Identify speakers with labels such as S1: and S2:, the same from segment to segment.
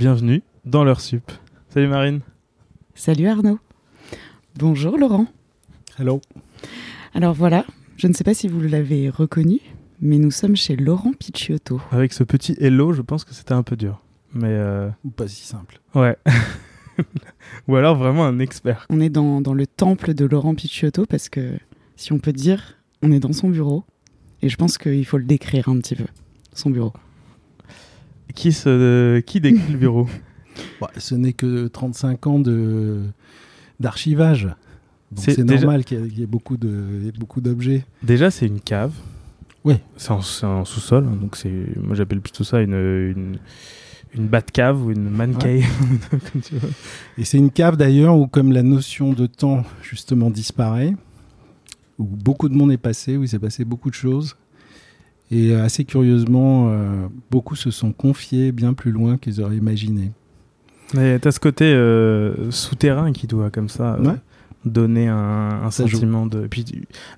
S1: bienvenue dans leur sup. Salut Marine.
S2: Salut Arnaud. Bonjour Laurent.
S3: Hello.
S2: Alors voilà, je ne sais pas si vous l'avez reconnu, mais nous sommes chez Laurent Picciotto.
S1: Avec ce petit hello, je pense que c'était un peu dur. Mais euh,
S3: Ou pas si simple.
S1: ouais. Ou alors vraiment un expert.
S2: On est dans, dans le temple de Laurent Picciotto parce que, si on peut dire, on est dans son bureau. Et je pense qu'il faut le décrire un petit peu, son bureau.
S1: Qui, se, qui décrit le bureau?
S3: Bah, ce n'est que 35 ans d'archivage.
S1: C'est déjà-
S3: normal qu'il y ait- qu'il y ait beaucoup d'objets.
S1: Déjà, c'est une cave.
S3: Oui.
S1: C'est en, sous-sol. hein, Donc, moi, j'appelle plutôt ça une, une, une cave ou une man cave.
S3: Et c'est une cave d'ailleurs où comme la notion de temps justement disparaît, où beaucoup de monde est passé, où il s'est passé beaucoup de choses. Et euh, assez curieusement, euh, beaucoup se sont confiés bien plus loin qu'ils auraient imaginé.
S1: Mais t'as ce côté euh, souterrain qui doit, comme ça, euh,
S3: Ouais.
S1: Donner un, un
S3: Ça joue.
S1: sentiment de. Puis,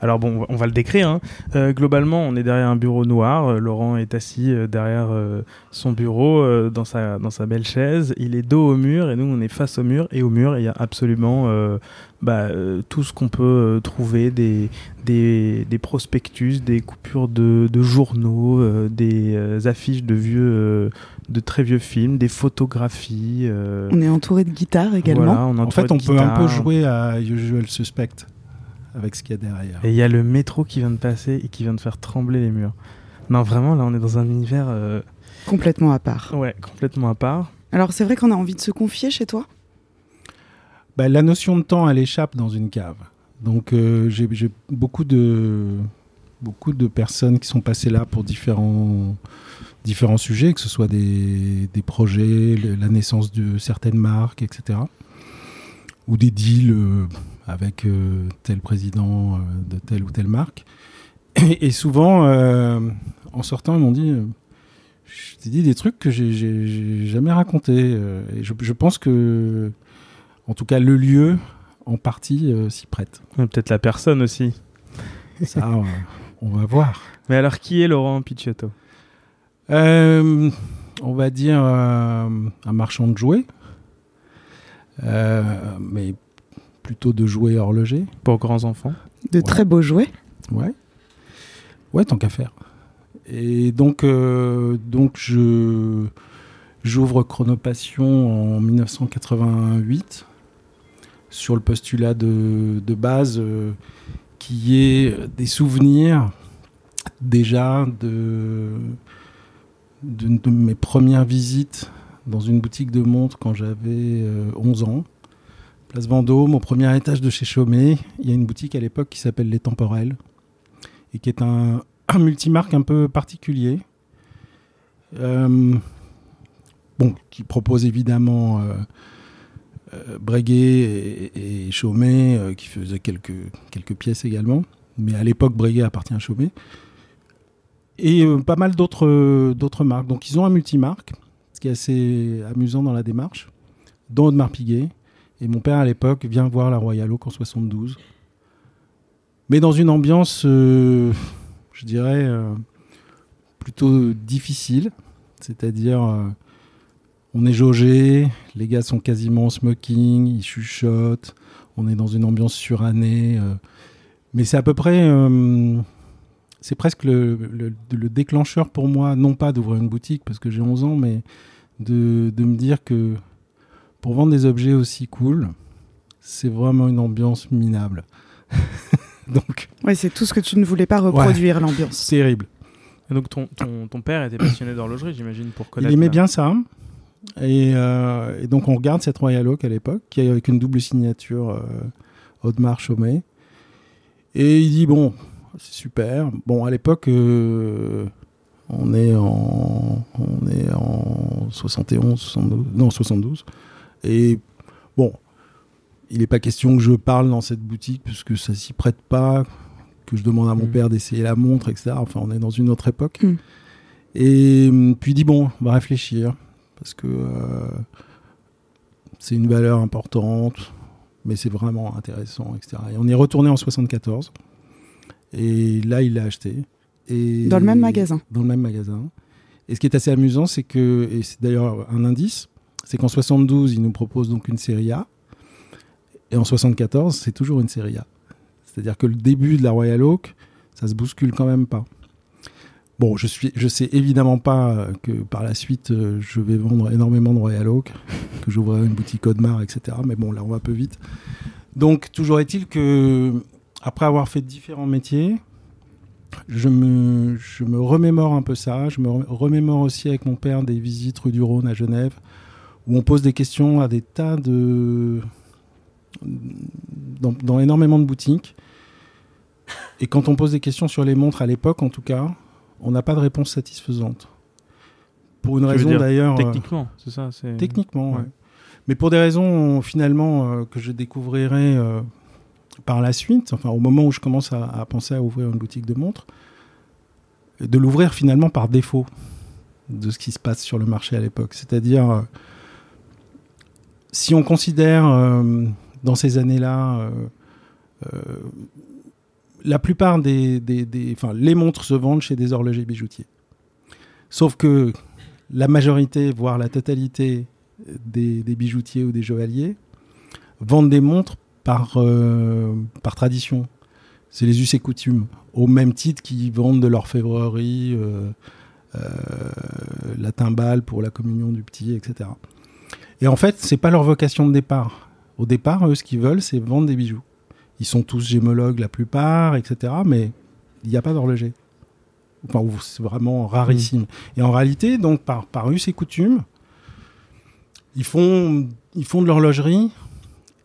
S1: alors bon, on va le décrire. hein. Euh, globalement, on est derrière un bureau noir. Euh, Laurent est assis euh, derrière euh, son bureau euh, dans sa dans sa belle chaise. Il est dos au mur et nous on est face au mur. Et au mur, il y a absolument bah, tout ce qu'on peut trouver des, des des prospectus, des coupures de, de journaux, des affiches de vieux de très vieux films, des photographies. euh,
S2: On est entouré de guitares également.
S1: voilà, on est
S3: En fait, on peut un peu jouer à Usual Suspect avec ce qu'il y a derrière.
S1: Et il y a le métro qui vient de passer et qui vient de faire trembler les murs. Non, vraiment, là, on est dans un univers euh,
S2: Complètement à part.
S1: ouais, complètement à part.
S2: Alors c'est vrai qu'on a envie de se confier chez toi?
S3: Bah, la notion de temps, elle échappe dans une cave. Donc euh, j'ai j'ai beaucoup de beaucoup de personnes qui sont passées là pour différents différents sujets, que ce soit des, des projets, la naissance de certaines marques, etc. Ou des deals euh, avec euh, tel président euh, de telle ou telle marque. Et, et souvent, en sortant, ils m'ont dit, je t'ai dit des trucs que j'ai- jamais racontés. et je, je pense que, en tout cas, le lieu, en partie, euh, s'y prête.
S1: Peut-être la personne aussi.
S3: Ça, on va voir.
S1: Mais alors, qui est Laurent Picciotto?
S3: Euh, on va dire euh, un marchand de jouets, Euh, mais plutôt de jouets horlogers.
S1: Pour grands enfants
S2: De
S3: Ouais.
S2: très beaux jouets.
S3: Ouais. Ouais, tant qu'à faire. Et donc, euh, donc je j'ouvre Chronopassion en 1988 sur le postulat de, de base euh, qui est des souvenirs déjà de, de, de mes premières visites dans une boutique de montres quand j'avais euh, 11 ans. Place Vendôme, au premier étage de chez Chaumet, il y a une boutique à l'époque qui s'appelle Les Temporels et qui est un, multimarque un peu particulier. Euh, bon, qui propose évidemment euh, euh, Breguet et, et Chaumet, qui faisait quelques, quelques pièces également. Mais à l'époque, Breguet appartient à Chaumet. Et euh, pas mal d'autres d'autres marques. Donc ils ont un multimarque, ce qui est assez amusant dans la démarche, dont Audemars Piguet. Et mon père à l'époque vient voir la Royal Oak en 72 mais dans une ambiance, euh, je dirais, euh, plutôt difficile. C'est-à-dire, euh, on est jaugé, les gars sont quasiment en smoking, ils chuchotent, on est dans une ambiance surannée. euh, mais c'est à peu près, euh, c'est presque le, le- le déclencheur pour moi, non pas d'ouvrir une boutique parce que j'ai 11 ans, mais de, de me dire que pour vendre des objets aussi cool, c'est vraiment une ambiance minable. Donc,
S2: Ouais, c'est tout ce que tu ne voulais pas reproduire, l'ambiance.
S3: terrible.
S1: Et donc, ton, ton, ton père était passionné d'horlogerie, j'imagine, pour
S3: Il
S1: connaître.
S3: aimait
S1: la-
S3: bien ça. Et, euh, et donc on regarde cette Royal Oak à l'époque, qui est avec une double signature euh, Audemars Chaumet. Et il dit bon, c'est super. Bon, à l'époque, euh, on est en on est en 71, 72, non 72. Et bon, il n'est pas question que je parle dans cette boutique puisque ça s'y prête pas, que je demande à mon
S1: Mm.
S3: père d'essayer la montre, etc. Enfin, on est dans une autre époque.
S2: Mm.
S3: Et hum, puis dit bon, on va réfléchir parce que euh, c'est une valeur importante, mais c'est vraiment intéressant, etc. Et on est retourné en 74. Et là, il l'a acheté. Et
S2: Dans le même magasin.
S3: Dans le même magasin. Et ce qui est assez amusant, c'est que, et c'est d'ailleurs un indice, c'est qu'en 72, ils nous proposent donc une série A. Et en 74, c'est toujours une série A. C'est-à-dire que le début de la Royal Oak, ça se bouscule quand même pas. Bon, je suis, je sais évidemment pas que par la suite, euh, je vais vendre énormément de Royal Oak, que j'ouvrirai une boutique Audemars, etc. Mais bon, là, on va un peu vite. Donc, toujours est-il que, après avoir fait différents métiers, je me, je me remémore un peu ça. Je me remémore aussi avec mon père des visites rue du Rhône à Genève, où on pose des questions à des tas de. dans, dans énormément de boutiques. Et quand on pose des questions sur les montres à l'époque, en tout cas, on n'a pas de réponse satisfaisante. Pour une
S1: Tu
S3: raison d'ailleurs. euh,
S1: Techniquement, c'est ça.
S3: Techniquement,
S1: Ouais.
S3: ouais. Mais pour des raisons finalement euh, que je découvrirai euh, par la suite, enfin au moment où je commence à, penser à ouvrir une boutique de montres, de l'ouvrir finalement par défaut de ce qui se passe sur le marché à l'époque. C'est-à-dire, euh, si on considère euh, dans ces années-là, euh, la plupart des, des, les montres se vendent chez des horlogers bijoutiers. Sauf que la majorité, voire la totalité des, des bijoutiers ou des joailliers vendent des montres par, euh, par tradition. C'est les us et coutumes. Au même titre qu'ils vendent de l'orfèvrerie, euh, euh, la timbale pour la communion du petit, etc. Et en fait, c'est pas leur vocation de départ. Au départ, eux, ce qu'ils veulent, c'est vendre des bijoux. Ils sont tous gémologues, la plupart, etc. Mais il n'y a pas d'horloger. Enfin, c'est vraiment rarissime. Et en réalité, donc, par, par us et coutumes, ils font, ils font de l'horlogerie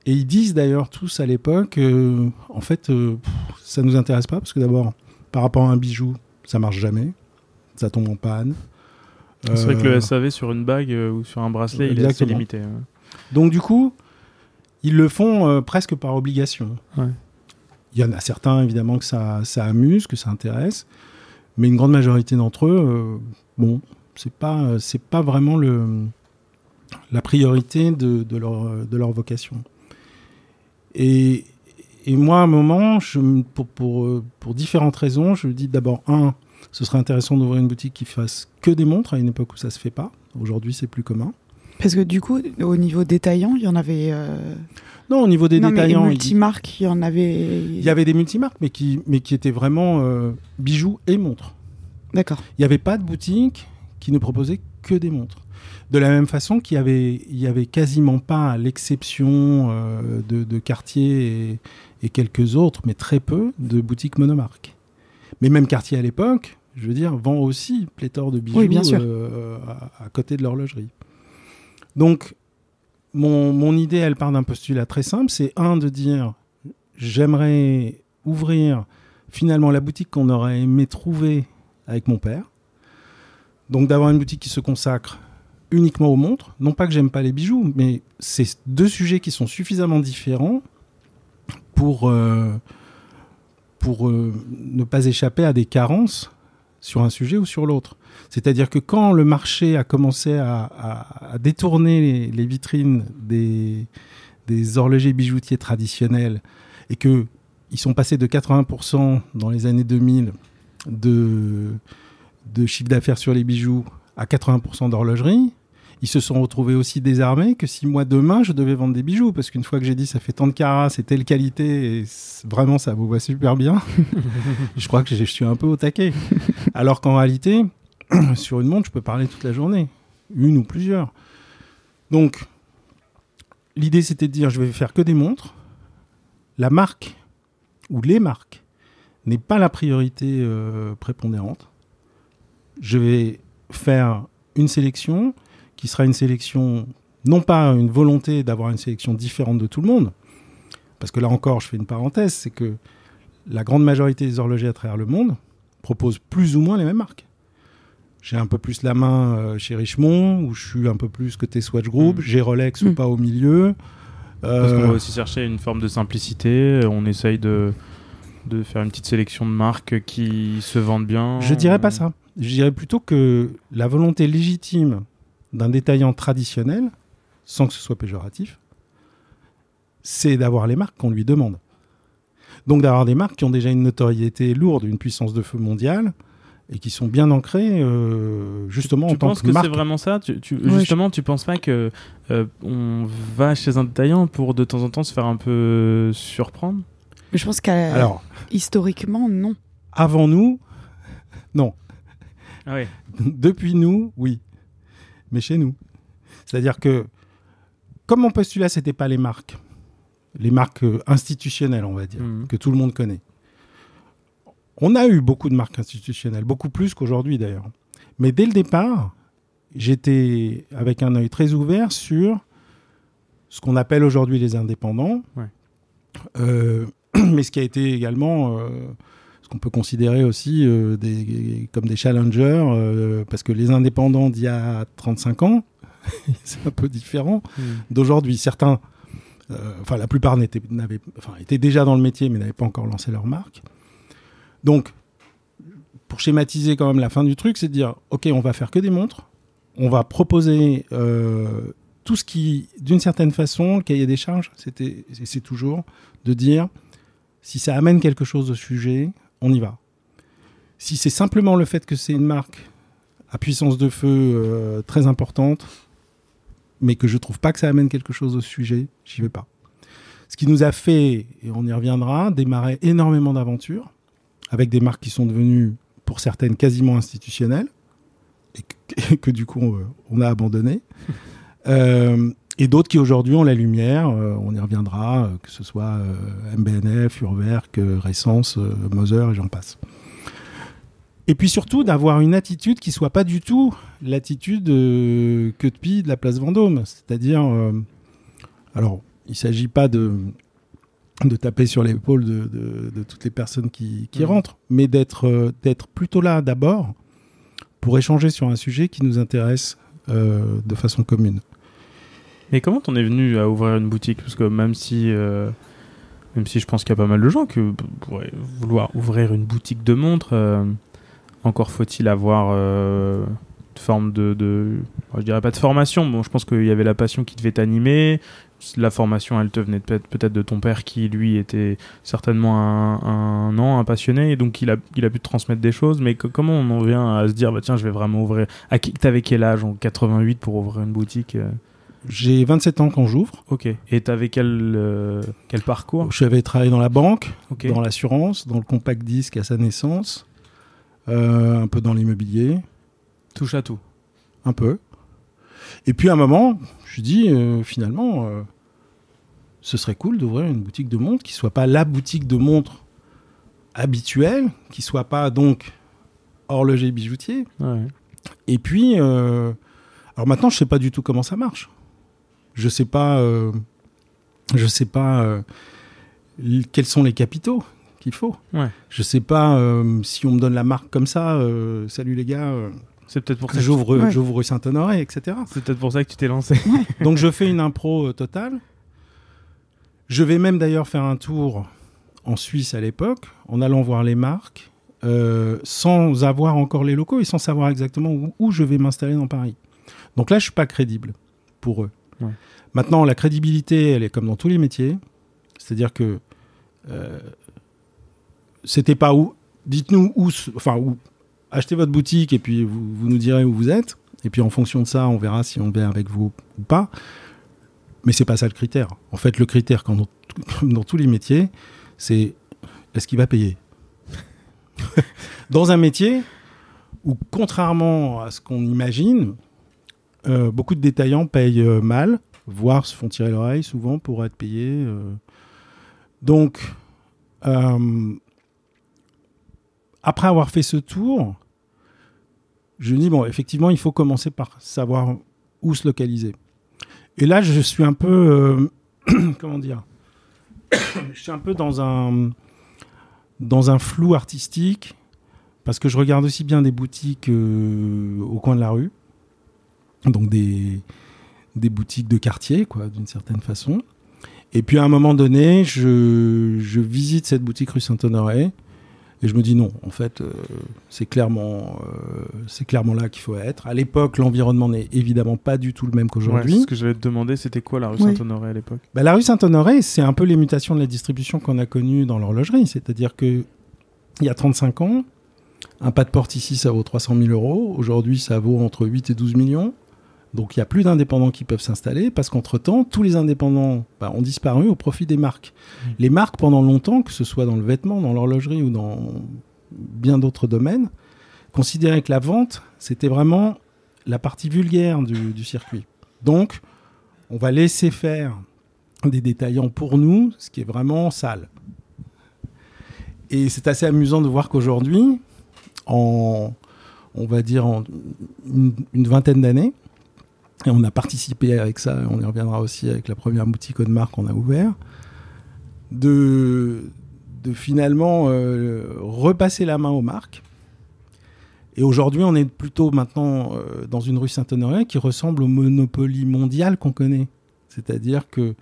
S3: et ils disent d'ailleurs tous à l'époque, euh, en fait, euh, pff, ça nous intéresse pas parce que d'abord, par rapport à un bijou, ça marche jamais, ça tombe en panne.
S1: C'est vrai que
S3: Euh,
S1: le SAV sur une bague euh, ou sur un bracelet, il est assez limité. hein.
S3: Donc du coup, ils le font euh, presque par obligation.
S1: Ouais.
S3: Il y en a certains évidemment que ça, ça amuse, que ça intéresse, mais une grande majorité d'entre eux, euh, bon, c'est pas c'est pas vraiment le la priorité de, de leur de leur vocation. Et, et moi, à un moment, je, me- pour, pour, euh, pour différentes raisons, je me dis d'abord, un, ce serait intéressant d'ouvrir une boutique qui fasse que des montres à une époque où ça se fait pas. Aujourd'hui, c'est plus commun.
S2: Parce que du coup, au niveau détaillant, il y en avait. euh,
S3: Non, au niveau des
S2: non, mais
S3: détaillants, il-
S2: multimarques, il y en avait.
S3: Il y avait des multimarques, mais qui, mais qui étaient vraiment euh, bijoux et montres.
S2: D'accord.
S3: Il n'y avait pas de boutique qui ne proposait que des montres. De la même façon qu'il y avait, il y avait quasiment pas, à l'exception euh, de, de Cartier et, et quelques autres, mais très peu, de boutiques monomarques. Mais même Cartier à l'époque, je veux dire, vend aussi pléthore de bijoux
S2: Oui, bien sûr.
S3: euh, à, à côté de l'horlogerie. Donc, mon, mon idée, elle part d'un postulat très simple, c'est un de dire, j'aimerais ouvrir finalement la boutique qu'on aurait aimé trouver avec mon père. Donc d'avoir une boutique qui se consacre uniquement aux montres. Non pas que j'aime pas les bijoux, mais c'est deux sujets qui sont suffisamment différents pour, euh, euh, ne pas échapper à des carences sur un sujet ou sur l'autre. C'est-à-dire que quand le marché a commencé à, détourner les, les vitrines des, des horlogers bijoutiers traditionnels et que ils sont passés de 80% dans les années 2000 de, de chiffre d'affaires sur les bijoux à 80% d'horlogerie, ils se sont retrouvés aussi désarmés que si moi demain je devais vendre des bijoux, parce qu'une fois que j'ai dit ça fait tant de carats, c'est telle qualité, et vraiment ça vous va super bien, je crois que je suis un peu au taquet. Alors qu'en réalité, sur une montre, je peux parler toute la journée, une ou plusieurs. Donc, l'idée c'était de dire je vais faire que des montres. La marque ou les marques n'est pas la priorité euh, prépondérante. Je vais faire une sélection qui sera une sélection, non pas une volonté d'avoir une sélection différente de tout le monde, parce que là encore, je fais une parenthèse, c'est que la grande majorité des horlogers à travers le monde proposent plus ou moins les mêmes marques. J'ai un peu plus la main euh, chez Richemont, où je suis un peu plus côté Swatch Group,
S1: Mm.
S3: j'ai Rolex ou
S2: Mm.
S3: pas au milieu.
S1: Parce qu'on
S3: Euh,
S1: va aussi chercher une forme de simplicité. On essaye de, de faire une petite sélection de marques qui se vendent bien.
S3: Je dirais pas ça. Je dirais plutôt que la volonté légitime d'un détaillant traditionnel, sans que ce soit péjoratif, c'est d'avoir les marques qu'on lui demande. Donc d'avoir des marques qui ont déjà une notoriété lourde, une puissance de feu mondiale, et qui sont bien ancrés euh, justement
S1: tu
S3: en tant
S1: penses
S3: que,
S1: que,
S3: marque.
S1: c'est vraiment ça? Tu, tu-
S2: Ouais,
S1: Justement, tu penses pas que euh, on va chez un détaillant pour de temps en temps se faire un peu surprendre?
S2: Mais je pense qu'à
S3: Alors,
S2: historiquement, non.
S3: avant nous, non.
S1: Ah.
S3: Depuis nous, oui. Mais chez nous. C'est-à-dire que, comme mon postulat, c'était pas les marques, les marques euh, institutionnelles, on va dire,
S1: Mhm.
S3: que tout le monde connaît. On a eu beaucoup de marques institutionnelles, beaucoup plus qu'aujourd'hui d'ailleurs. Mais dès le départ, j'étais avec un œil très ouvert sur ce qu'on appelle aujourd'hui les indépendants,
S1: Ouais.
S3: Euh, mais ce qui a été également euh, ce qu'on peut considérer aussi euh, des, comme des challengers, euh, parce que les indépendants d'il y a 35 ans, c'est un peu différent
S1: Mhm.
S3: d'aujourd'hui. Certains, euh, enfin la plupart n'étaient, n'avaient, enfin, étaient déjà dans le métier, mais n'avaient pas encore lancé leur marque. Donc, pour schématiser quand même la fin du truc, c'est de dire, ok, on va faire que des montres, on va proposer tout ce qui, d'une certaine façon, le cahier des charges, c'était, c'est toujours de dire, si ça amène quelque chose au sujet, on y va. Si c'est simplement le fait que c'est une marque à puissance de feu euh, très importante, mais que je trouve pas que ça amène quelque chose au sujet, j'y vais pas. Ce qui nous a fait, et on y reviendra, démarrer énormément d'aventures avec des marques qui sont devenues, pour certaines, quasiment institutionnelles, et que, du coup, on, on a abandonné. Euh, et d'autres qui aujourd'hui ont la lumière, euh, on y reviendra, euh, que ce soit euh, MBNF, Urwerk, Ressence, euh, Moser et j'en passe. Et puis surtout d'avoir une attitude qui soit pas du tout l'attitude que depuis de la place Vendôme. C'est-à-dire, alors, il s'agit pas de, de taper sur l'épaule de, de- de toutes les personnes qui, qui
S1: Mhm.
S3: rentrent, mais d'être d'être plutôt là d'abord pour échanger sur un sujet qui nous intéresse euh, de façon commune.
S1: Mais comment t'en es venu à ouvrir une boutique? Parce que même si, euh, même si je pense qu'il y a pas mal de gens qui pourraient vouloir ouvrir une boutique de montres, euh, encore faut-il avoir euh, une forme de, de- je dirais pas de formation. Bon, je pense qu'il y avait la passion qui devait t'animer. La formation, elle te venait peut-être de ton père qui, lui, était certainement un, un, non, un passionné, et donc il a, il a pu te transmettre des choses. Mais comment on en vient à se dire, bah tiens, je vais vraiment ouvrir? T'avais quel âge en 88 pour ouvrir une boutique euh?
S3: J'ai 27 ans quand j'ouvre.
S1: Ok. Et t'avais quel, euh, quel parcours?
S3: J'avais travaillé dans la banque, dans l'assurance, dans le compact disque à sa naissance, euh, un peu dans l'immobilier,
S1: Touche à tout.
S3: un peu. Et puis à un moment, je dis euh, finalement, euh, ce serait cool d'ouvrir une boutique de montres qui soit pas la boutique de montres habituelle, qui soit pas donc horloger bijoutier.
S1: Ouais.
S3: Et puis, alors maintenant, je sais pas du tout comment ça marche. Je sais pas, euh, je sais pas euh, quels sont les capitaux qu'il faut.
S1: Ouais.
S3: Je sais pas euh, si on me donne la marque comme ça. euh, salut les gars, euh,
S1: C'est peut-être pour ça. que tu-
S3: j'ouvre,
S2: Ouais.
S3: j'ouvre rue Saint-Honoré, etc.
S1: C'est peut-être pour ça que tu t'es lancé.
S3: Donc je fais une impro euh, totale. Je vais même d'ailleurs faire un tour en Suisse à l'époque, en allant voir les marques, euh, sans avoir encore les locaux et sans savoir exactement où, où je vais m'installer dans Paris. Donc là, je suis pas crédible pour eux. Maintenant, la crédibilité, elle est comme dans tous les métiers, c'est-à-dire que euh, c'était pas où. Dites-nous où, enfin où. Achetez votre boutique et puis vous, nous direz où vous êtes. Et puis en fonction de ça, on verra si on vient avec vous ou pas. Mais c'est pas ça le critère. En fait, le critère, comme dans tous les métiers, c'est est-ce qu'il va payer? Dans un métier où, contrairement à ce qu'on imagine, euh, beaucoup de détaillants payent euh, mal, voire se font tirer l'oreille souvent pour être payés. euh. Donc, après avoir fait ce tour, je me dis, bon, effectivement, il faut commencer par savoir où se localiser. Et là, je suis un peu, comment dire, je suis un peu dans un, flou artistique, parce que je regarde aussi bien des boutiques au coin de la rue, donc des, des boutiques de quartier, quoi, d'une certaine façon. Et puis à un moment donné, je, je visite cette boutique rue Saint-Honoré, et je me dis non, en fait, euh, c'est clairement, euh, c'est clairement là qu'il faut être. À l'époque, l'environnement n'est évidemment pas du tout le même qu'aujourd'hui.
S1: ce que j'allais te demander, c'était quoi la rue. Saint-Honoré à l'époque?
S3: Bah, la rue Saint-Honoré, c'est un peu les mutations de la distribution qu'on a connues dans l'horlogerie. C'est-à-dire que il y a 35 ans, Un pas de porte ici, ça vaut 300 000 euros. Aujourd'hui, ça vaut entre 8 et 12 millions. Donc il n'y a plus d'indépendants qui peuvent s'installer parce qu'entre-temps, tous les indépendants bah, ont disparu au profit des marques. Mmh. Les marques, pendant longtemps, que ce soit dans le vêtement, dans l'horlogerie ou dans bien d'autres domaines, considéraient que la vente, c'était vraiment la partie vulgaire du, du circuit. Donc, on va laisser faire des détaillants pour nous, ce qui est vraiment sale. Et c'est assez amusant de voir qu'aujourd'hui, en, on va dire, en une, vingtaine d'années, et on a participé avec ça, on y reviendra aussi avec la première boutique de marque qu'on a ouvert, de, de finalement euh, repasser la main aux marques. Et aujourd'hui, on est plutôt maintenant euh, dans une rue Saint-Honoré qui ressemble au Monopoly mondial qu'on connaît. C'est-à-dire que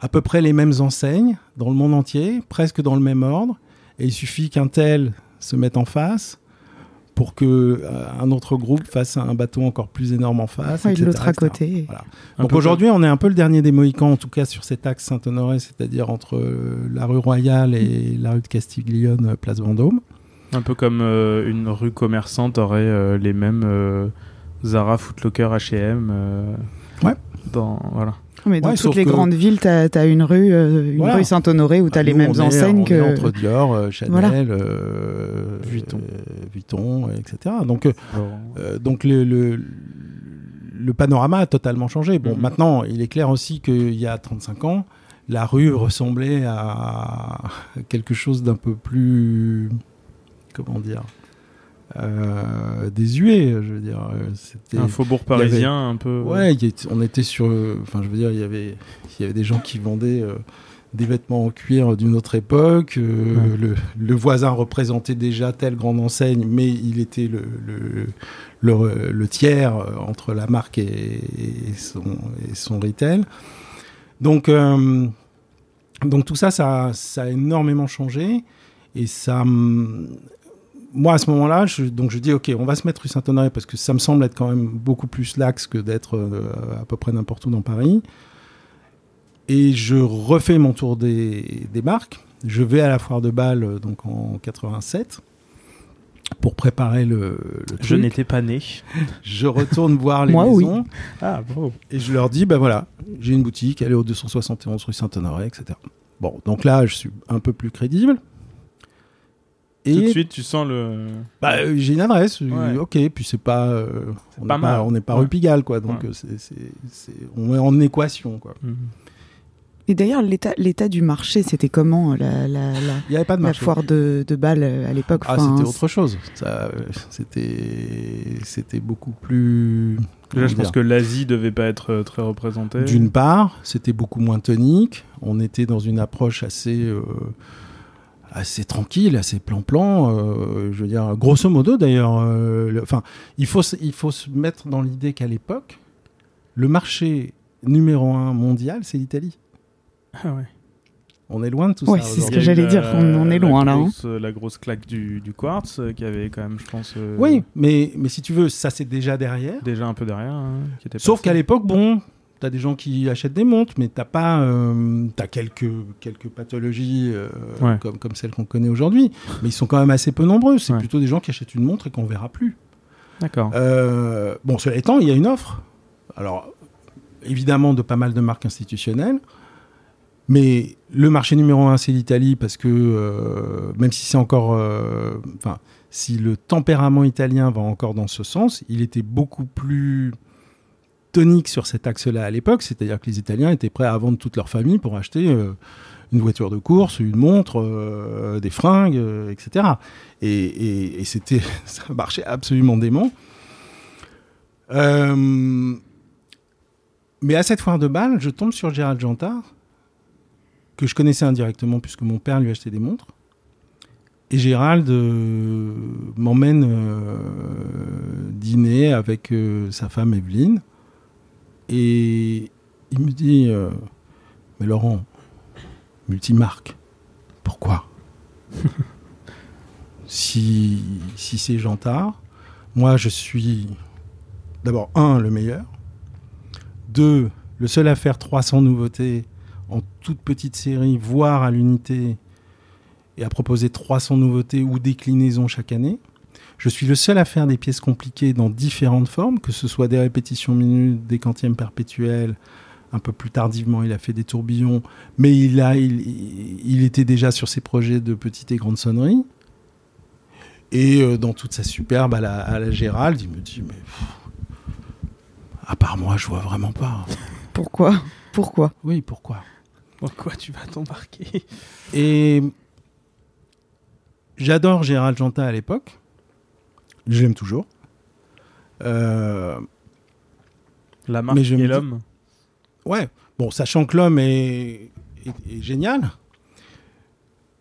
S3: à peu près les mêmes enseignes dans le monde entier, presque dans le même ordre, et il suffit qu'un tel se mette en face pour que euh, un autre groupe fasse un bateau encore plus énorme en face.
S2: et l'autre à côté.
S3: Donc aujourd'hui, on est un peu le dernier des Mohicans, en tout cas sur cet axe Saint-Honoré, c'est-à-dire entre euh, la rue Royale et la rue de Castiglione, euh, place Vendôme.
S1: Un peu comme une rue commerçante aurait les mêmes Zara, Footlocker, H&M.
S3: ouais.
S1: Dans, voilà.
S2: Mais dans toutes les grandes villes, tu as, une rue, euh, une rue Saint-Honoré où tu as bah, les mêmes enseignes que.
S3: entre Dior, euh, Chanel, euh, Vuitton. Vuitton, etc. Donc, donc le, le, panorama a totalement changé. Bon, mm-hmm. maintenant, il est clair aussi qu'il y a 35 ans, la rue ressemblait à quelque chose d'un peu plus. Comment dire euh, désuet. Je veux dire, euh,
S1: c'était un faubourg parisien un peu.
S3: Ouais, on était sur. Enfin, je veux dire, il y avait, il y avait des gens qui vendaient. Euh, des vêtements en cuir d'une autre époque. le, le, voisin représentait déjà telle grande enseigne, mais il était le, le, le, tiers entre la marque et, son, et son, retail. Donc, donc tout ça, ça, ça, a énormément changé. Et ça, hum, moi, à ce moment-là, je, donc je dis, OK, on va se mettre rue Saint-Honoré parce que ça me semble être quand même beaucoup plus lax que d'être euh, à peu près n'importe où dans Paris. Et je refais mon tour des, des, marques. Je vais à la foire de Bâle euh, donc en 87 pour préparer le,
S1: Je n'étais pas né.
S3: Je retourne voir les
S2: Moi,
S3: maisons.
S2: Oui.
S1: Ah, bon.
S3: Et je leur dis, ben voilà, j'ai une boutique, elle est au 271 rue Saint-Honoré, etc. Bon, donc là, je suis un peu plus crédible.
S1: Et Tout de suite, tu sens le.
S3: Bah, euh, j'ai une adresse, euh, ok, puis c'est pas. Euh, on n'est pas, on n'est pas rue Pigalle, quoi. Donc, c'est, on est en équation, quoi. Mhm.
S2: Et d'ailleurs, l'état, l'état du marché, c'était comment la, la, la,
S3: Il y avait pas de
S2: la foire de, de Bâle à l'époque
S3: Ah, c'était autre chose. Ça, c'était, c'était beaucoup plus.
S1: Déjà, je pense que l'Asie devait pas être très représentée.
S3: D'une part, c'était beaucoup moins tonique. On était dans une approche assez assez tranquille, assez plan-plan. Euh, je veux dire, grosso modo d'ailleurs. Euh, enfin, il faut, il faut se mettre dans l'idée qu'à l'époque, le marché numéro un mondial, c'est l'Italie.
S1: Ah ouais.
S3: On est loin de tout
S2: ouais,
S3: ça.
S2: c'est ce que j'allais dire. On, est loin
S1: là.
S2: Hein.
S1: La grosse claque du, du, quartz euh, qui avait quand même, je pense.
S3: Oui, mais, mais si tu veux, ça c'est déjà derrière.
S1: Déjà un peu derrière. Hein,
S3: Sauf qu'à l'époque, bon, tu as des gens qui achètent des montres, mais t'as pas, euh, as quelques quelques pathologies euh, comme comme celles qu'on connaît aujourd'hui, mais ils sont quand même assez peu nombreux. C'est plutôt des gens qui achètent une montre et qu'on verra plus.
S1: D'accord.
S3: Euh, bon, cela étant, il y a une offre. Alors évidemment de pas mal de marques institutionnelles, mais le marché numéro un c'est l'Italie parce que même si c'est encore, enfin, si le tempérament italien va encore dans ce sens, il était beaucoup plus tonique sur cet axe-là à l'époque, c'est-à-dire que les Italiens étaient prêts à vendre toute leur famille pour acheter euh, une voiture de course, une montre, euh, des fringues, euh, etc. Et, c'était, ça marchait absolument dément. mais à cette foire de balle, je tombe sur Gérald Jantard, que je connaissais indirectement puisque mon père lui achetait des montres. Et Gérald m'emmène dîner avec sa femme Evelyne. Et il me dit euh, Mais Laurent, multimarque, pourquoi? Si, si c'est Jantard, moi je suis d'abord, un, le meilleur. Deux, le seul à faire 300 nouveautés en toute petite série, voire à l'unité, et à proposer 300 nouveautés ou déclinaisons chaque année. Je suis le seul à faire des pièces compliquées dans différentes formes, que ce soit des répétitions minutes, des quantièmes perpétuels. Un peu plus tardivement, il a fait des tourbillons, mais il, a, il, il était déjà sur ses projets de petites et grandes sonneries. Et euh, dans toute sa superbe à la, à la Gérald, il me dit Mais pff, à part moi, je vois vraiment pas.
S2: Pourquoi? Pourquoi?
S3: Oui, pourquoi?
S1: Pourquoi tu vas t'embarquer?
S3: Et j'adore Gérald Janta à l'époque. Je l'aime toujours. Euh,
S1: La marque
S3: Mais je
S1: et
S3: dis-
S1: l'homme.
S3: ouais, bon, sachant que l'homme est, est- est génial,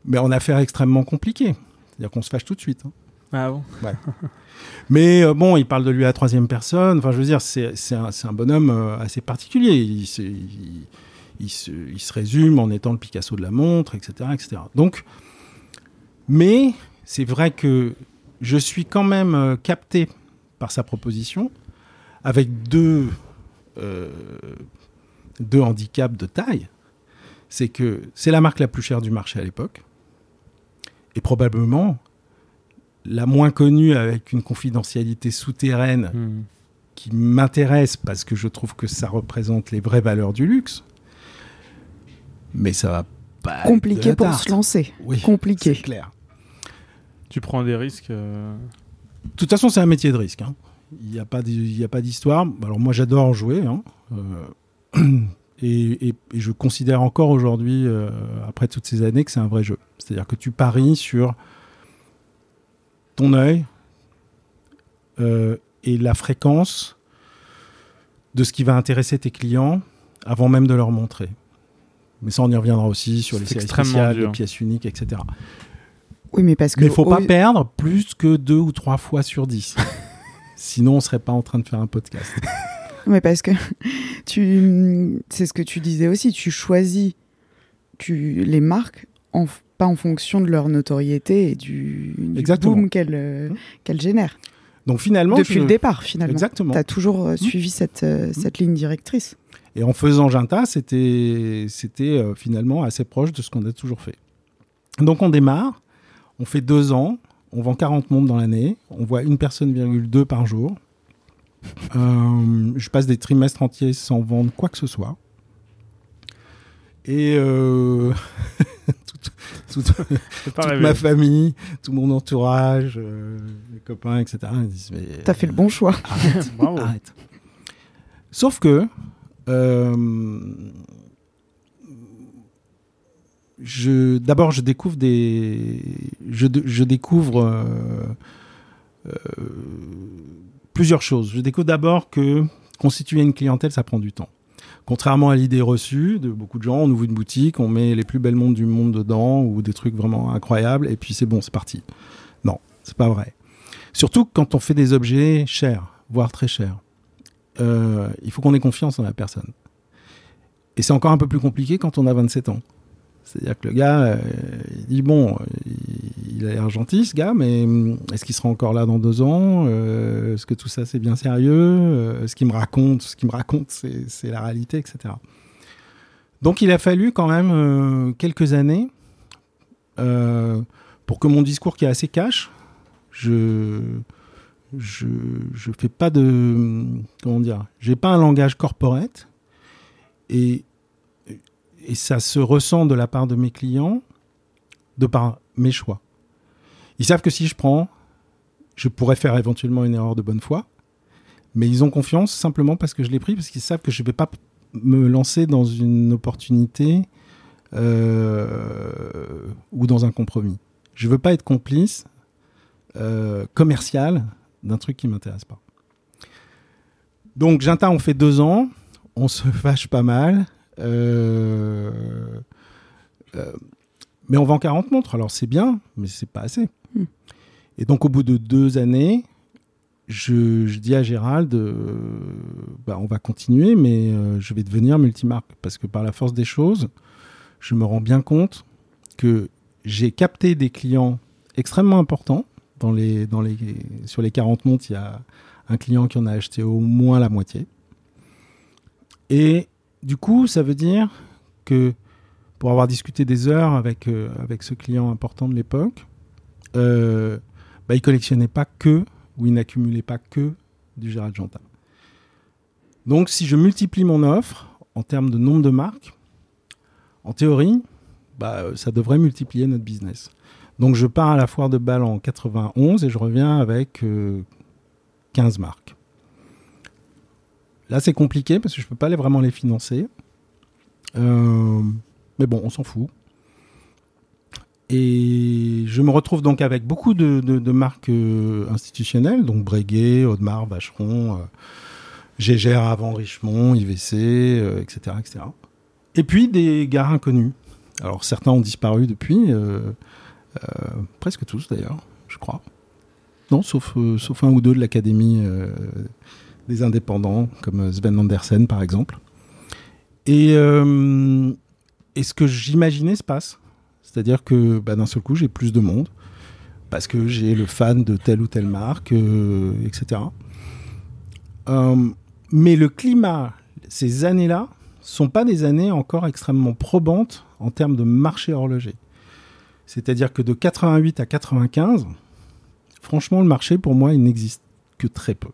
S3: mais en affaire extrêmement compliquée. C'est-à-dire qu'on se fâche tout de suite. hein.
S1: Ah bon?
S3: Mais euh, bon, il parle de lui à la troisième personne. Enfin, je veux dire, c'est un, un bonhomme euh, assez particulier. Il, se- il- il se, il se résume en étant le Picasso de la montre, etc. etc. Donc, mais c'est vrai que je suis quand même euh, capté par sa proposition avec deux, euh, deux handicaps de taille. C'est que c'est la marque la plus chère du marché à l'époque. Et probablement la moins connue avec une confidentialité souterraine
S1: Hmm.
S3: qui m'intéresse parce que je trouve que ça représente les vraies valeurs du luxe. Mais ça va pas
S2: Compliqué pour se lancer.
S3: Oui,
S2: Compliqué.
S3: c'est clair.
S1: Tu prends des risques. euh,
S3: De toute façon, c'est un métier de risque. hein. Il n'y a pas d'hi- il y a pas d'histoire. Alors moi, j'adore jouer. hein. Euh, et, et- et je considère encore aujourd'hui, euh, après toutes ces années, que c'est un vrai jeu. C'est-à-dire que tu paries sur ton œil euh, et la fréquence de ce qui va intéresser tes clients avant même de leur montrer. Mais ça, on y reviendra aussi sur les séries spéciales, les pièces uniques, etc.
S2: Oui, mais parce que.
S3: Mais faut pas perdre plus que deux ou trois fois sur dix. Sinon, on serait pas en train de faire un podcast.
S2: Mais parce que tu, c'est ce que tu disais aussi, tu choisis tu, les marques en, pas en fonction de leur notoriété et du, du boom qu'elles euh,
S3: Mmh.
S2: qu'elles génèrent.
S3: Donc finalement,
S2: Depuis le départ, finalement.
S3: Exactement.
S2: Tu as toujours euh,
S3: Mmh.
S2: suivi cette, euh, cette ligne directrice.
S3: Et en faisant Jinta, c'était c'était euh, finalement assez proche de ce qu'on a toujours fait. Donc on démarre, on fait deux ans, on vend 40 montres dans l'année, on voit une personne virgule deux par jour. Euh, je passe des trimestres entiers sans vendre quoi que ce soit. Et euh, toute, ma famille, tout mon entourage, euh, mes copains, etc. Ils disent mais
S2: Tu as fait le bon choix.
S3: arrête,
S1: Bravo.
S3: arrête. Sauf que euh, je d'abord je découvre euh, euh, plusieurs choses. Je découvre d'abord que constituer une clientèle ça prend du temps. Contrairement à l'idée reçue de beaucoup de gens, on ouvre une boutique, on met les plus belles montres du monde dedans ou des trucs vraiment incroyables et puis c'est bon, c'est parti. Non, c'est pas vrai. Surtout quand on fait des objets chers, voire très chers. Euh, il faut qu'on ait confiance en la personne. Et c'est encore un peu plus compliqué quand on a 27 ans. C'est-à-dire que le gars, euh, il dit bon, il, il a l'air gentil ce gars, mais hum, est-ce qu'il sera encore là dans deux ans Euh, Est-ce que tout ça c'est bien sérieux Euh, Ce qu'il me raconte, ce qu'il me raconte, c'est la réalité, etc. Donc il a fallu quand même euh, quelques années euh, pour que mon discours qui est assez cash, je je je fais pas de comment dire, j'ai pas un langage corporate et et ça se ressent de la part de mes clients de par mes choix. Ils savent que si je prends, je pourrais faire éventuellement une erreur de bonne foi, mais ils ont confiance simplement parce que je l'ai pris, parce qu'ils savent que je ne vais pas me lancer dans une opportunité euh, ou dans un compromis. Je veux pas être complice euh, commercial d'un truc qui m'intéresse pas. Donc, Jinta, on fait deux ans, on se fâche pas mal. Euh, euh, mais on vend 40 montres, alors c'est bien, mais c'est pas assez.
S2: Hmm.
S3: Et donc, au bout de deux années, je, je dis à Gérald, euh, bah, on va continuer, mais euh, je vais devenir multimarque. Parce que par la force des choses, je me rends bien compte que j'ai capté des clients extrêmement importants. Dans les, dans les, sur les 40 montres, il y a un client qui en a acheté au moins la moitié. Et du coup, ça veut dire que pour avoir discuté des heures avec, euh, avec ce client important de l'époque, euh, bah, il collectionnait pas que, ou il n'accumulait pas que du Gérald Jantin. Donc si je multiplie mon offre en termes de nombre de marques, en théorie, bah, ça devrait multiplier notre business. Donc je pars à la foire de Bâle en 91 et je reviens avec 15 euh, marques. Là c'est compliqué parce que je ne peux pas vraiment les financer. Euh, mais bon, on s'en fout. Et je me retrouve donc avec beaucoup de, marques euh, institutionnelles, donc Breguet, Audemars, Vacheron, euh, Gégère avant Richemont, IVC, etc., etc. Et puis des gars inconnus. Alors certains ont disparu depuis, euh, presque tous d'ailleurs, je crois. Non, sauf un ou deux de l'Académie indépendants, comme Sven Andersen par exemple. Et, et ce que j'imaginais se passe. C'est-à-dire que bah, d'un seul coup, j'ai plus de monde parce que j'ai le fan de telle ou telle marque, euh, etc. Euh, mais le climat, ces années-là, sont pas des années encore extrêmement probantes en termes de marché horloger. C'est-à-dire que de 88 à 95, franchement, le marché, pour moi, il n'existe que très peu.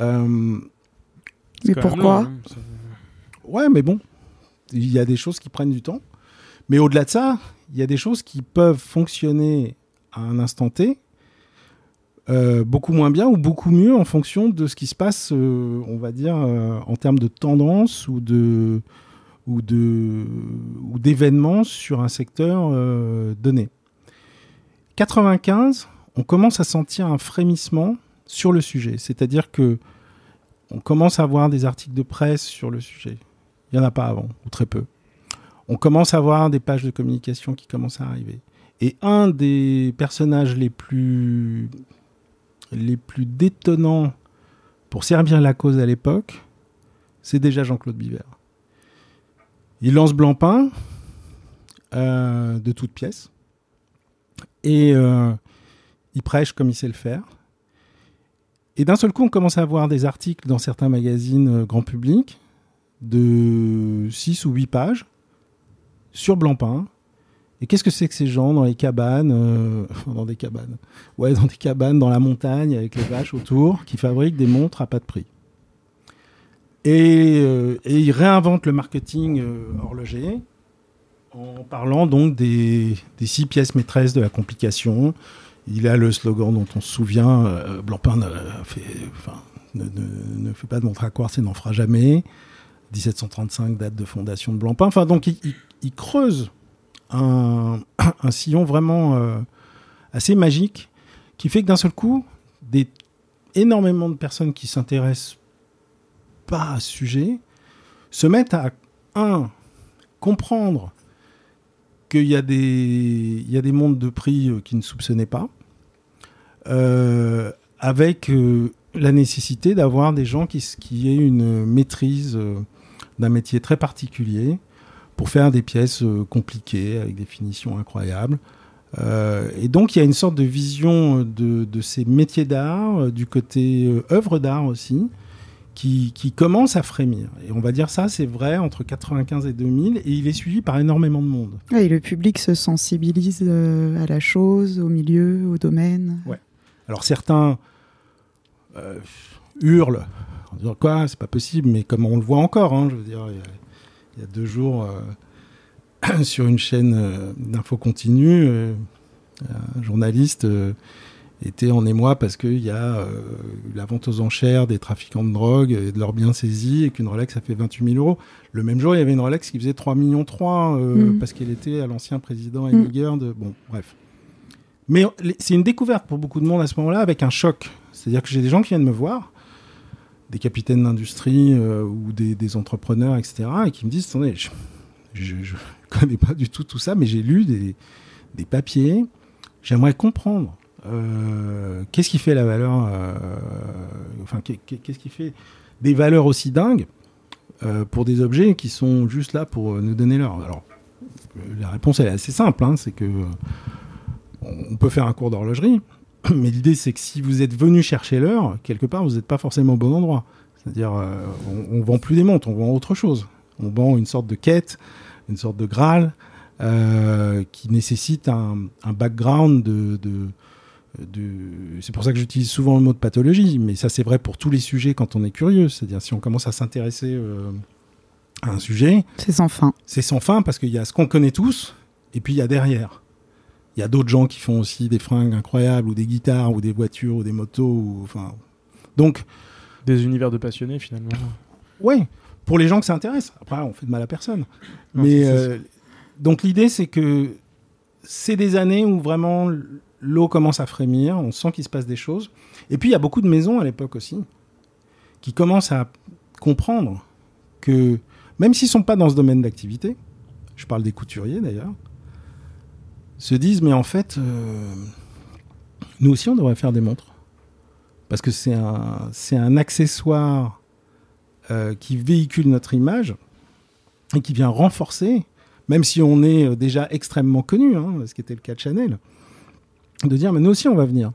S2: Euh, mais pourquoi hein,
S3: Ouais, mais bon, il y a des choses qui prennent du temps. Mais au-delà de ça, il y a des choses qui peuvent fonctionner à un instant T, euh, beaucoup moins bien ou beaucoup mieux en fonction de ce qui se passe, euh, on va dire, euh, en termes de tendance ou de ou de ou d'événements sur un secteur donné. 95, on commence à sentir un frémissement sur le sujet, c'est-à-dire que on commence à voir des articles de presse sur le sujet. Il n'y en a pas avant, ou très peu on commence à voir des pages de communication qui commencent à arriver. Et un des personnages les plus, les détonnants pour servir la cause à l'époque, c'est déjà Jean-Claude Biver. Il lance Blancpain euh, de toutes pièces et euh, il prêche comme il sait le faire. Et d'un seul coup, on commence à voir des articles dans certains magazines euh, grand public de 6 ou 8 pages sur Blancpain. Et qu'est-ce que c'est que ces gens dans les cabanes, euh, dans des cabanes, ouais, dans des cabanes dans la montagne avec les vaches autour, qui fabriquent des montres à pas de prix. Et, euh, ils réinventent le marketing horloger en parlant donc des, six pièces maîtresses de la complication. Il a le slogan dont on se souvient, Blancpain ne fait, pas de montre à quartz et n'en fera jamais. 1735, date de fondation de Blancpain. Enfin, donc, il, creuse un, sillon vraiment euh, assez magique qui fait que d'un seul coup, des, énormément de personnes qui s'intéressent pas à ce sujet se mettent à, un, comprendre qu'il y, a des, y a des mondes de prix euh, qui ne soupçonnaient pas, euh, avec la nécessité d'avoir des gens qui, qui aient une maîtrise d'un métier très particulier, pour faire des pièces euh, compliquées avec des finitions incroyables. Euh, et donc il y a une sorte de vision de, ces métiers d'art, euh, du côté œuvre d'art aussi, qui, commence à frémir. Et on va dire ça, c'est vrai, entre 95 et 2000, et il est suivi par énormément de monde.
S2: et le public se sensibilise à la chose, au milieu, au domaine.
S3: Ouais. Alors certains hurlent en disant quoi, c'est pas possible, mais comme on le voit encore, hein, je veux dire, il y a deux jours, euh, sur une chaîne euh, d'info continue, euh, un journaliste était en émoi parce qu'il y a la vente aux enchères des trafiquants de drogue et de leurs biens saisis et qu'une Rolex ça fait 28 000 euros. Le même jour, il y avait une Rolex qui faisait 3 millions 3 mm. parce qu'elle était à l'ancien président mm. de Bon, bref. Mais c'est une découverte pour beaucoup de monde à ce moment-là avec un choc. C'est-à-dire que j'ai des gens qui viennent me voir des capitaines d'industrie euh, ou des, entrepreneurs, etc., et qui me disent, attendez, je ne connais pas du tout tout ça, mais j'ai lu des, papiers, j'aimerais comprendre. Euh, qu'est-ce qui fait la valeur euh, Enfin, qu'est-ce qui fait des valeurs aussi dingues pour des objets qui sont juste là pour nous donner l'heure Alors, la réponse elle est assez simple, hein, c'est que on peut faire un cours d'horlogerie, Mais l'idée, c'est que si vous êtes venu chercher l'heure, quelque part, vous n'êtes pas forcément au bon endroit. C'est-à-dire, euh, on, ne vend plus des montres, on vend autre chose. On vend une sorte de quête, une sorte de Graal, euh, qui nécessite un, background de, c'est pour ça que j'utilise souvent le mot de pathologie, mais ça c'est vrai pour tous les sujets quand on est curieux. C'est-à-dire si on commence à s'intéresser euh, à un sujet,
S2: c'est sans fin.
S3: C'est sans fin parce qu'il y a ce qu'on connaît tous, et puis il y a derrière. Il y a d'autres gens qui font aussi des fringues incroyables, ou des guitares, ou des voitures, ou des motos, ou, enfin. Donc.
S1: Des univers de passionnés finalement.
S3: Oui, pour les gens que ça intéresse. Après, on fait de mal à personne. mais euh, donc l'idée c'est que c'est des années où vraiment l'eau commence à frémir, on sent qu'il se passe des choses. Et puis il y a beaucoup de maisons à l'époque aussi qui commencent à comprendre que même s'ils ne sont pas dans ce domaine d'activité, je parle des couturiers d'ailleurs, se disent mais en fait, euh, nous aussi on devrait faire des montres. Parce que c'est un, accessoire euh, qui véhicule notre image et qui vient renforcer, même si on est euh, déjà extrêmement connu, hein, ce qui était le cas de Chanel, de dire mais nous aussi on va venir.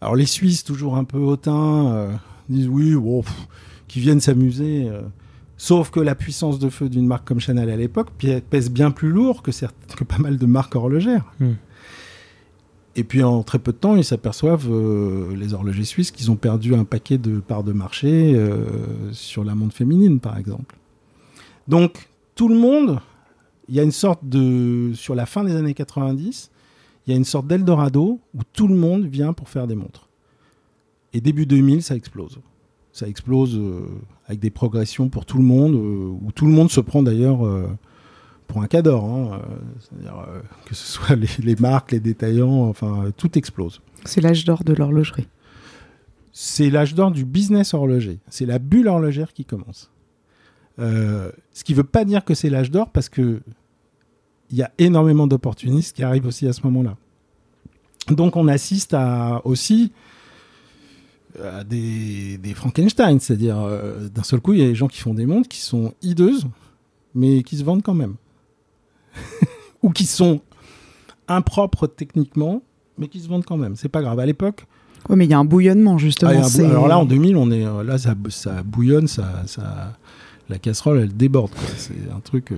S3: Alors les Suisses toujours un peu hautains disent oui, qui viennent s'amuser. Euh. sauf que la puissance de feu d'une marque comme Chanel à l'époque pèse bien plus lourd que, que pas mal de marques horlogères. Hmm. Et puis en très peu de temps, ils s'aperçoivent, euh, les horlogers suisses, qu'ils ont perdu un paquet de parts de marché sur la montre féminine, par exemple. Donc tout le monde, il y a une sorte de... Sur la fin des années 90, il y a une sorte d'Eldorado où tout le monde vient pour faire des montres. Et début 2000, ça explose. Ça explose euh, avec des progressions pour tout le monde, euh, où tout le monde se prend d'ailleurs euh, pour un cador. Hein, c'est-à-dire que ce soit les, marques, les détaillants, enfin, tout explose.
S2: C'est l'âge d'or de l'horlogerie.
S3: C'est l'âge d'or du business horloger. C'est la bulle horlogère qui commence. ce qui ne veut pas dire que c'est l'âge d'or parce que il y a énormément d'opportunistes qui arrivent aussi à ce moment-là. Donc on assiste à aussi à des, Frankenstein, c'est-à-dire euh, d'un seul coup il y a des gens qui font des montres qui sont hideuses, mais qui se vendent quand même, ou qui sont impropres techniquement, mais qui se vendent quand même. C'est pas grave. À l'époque.
S2: Oui, mais il y a un bouillonnement justement.
S3: Ah, alors là en 2000, on est là ça, ça bouillonne, ça, ça, la casserole elle déborde. C'est un truc. Euh,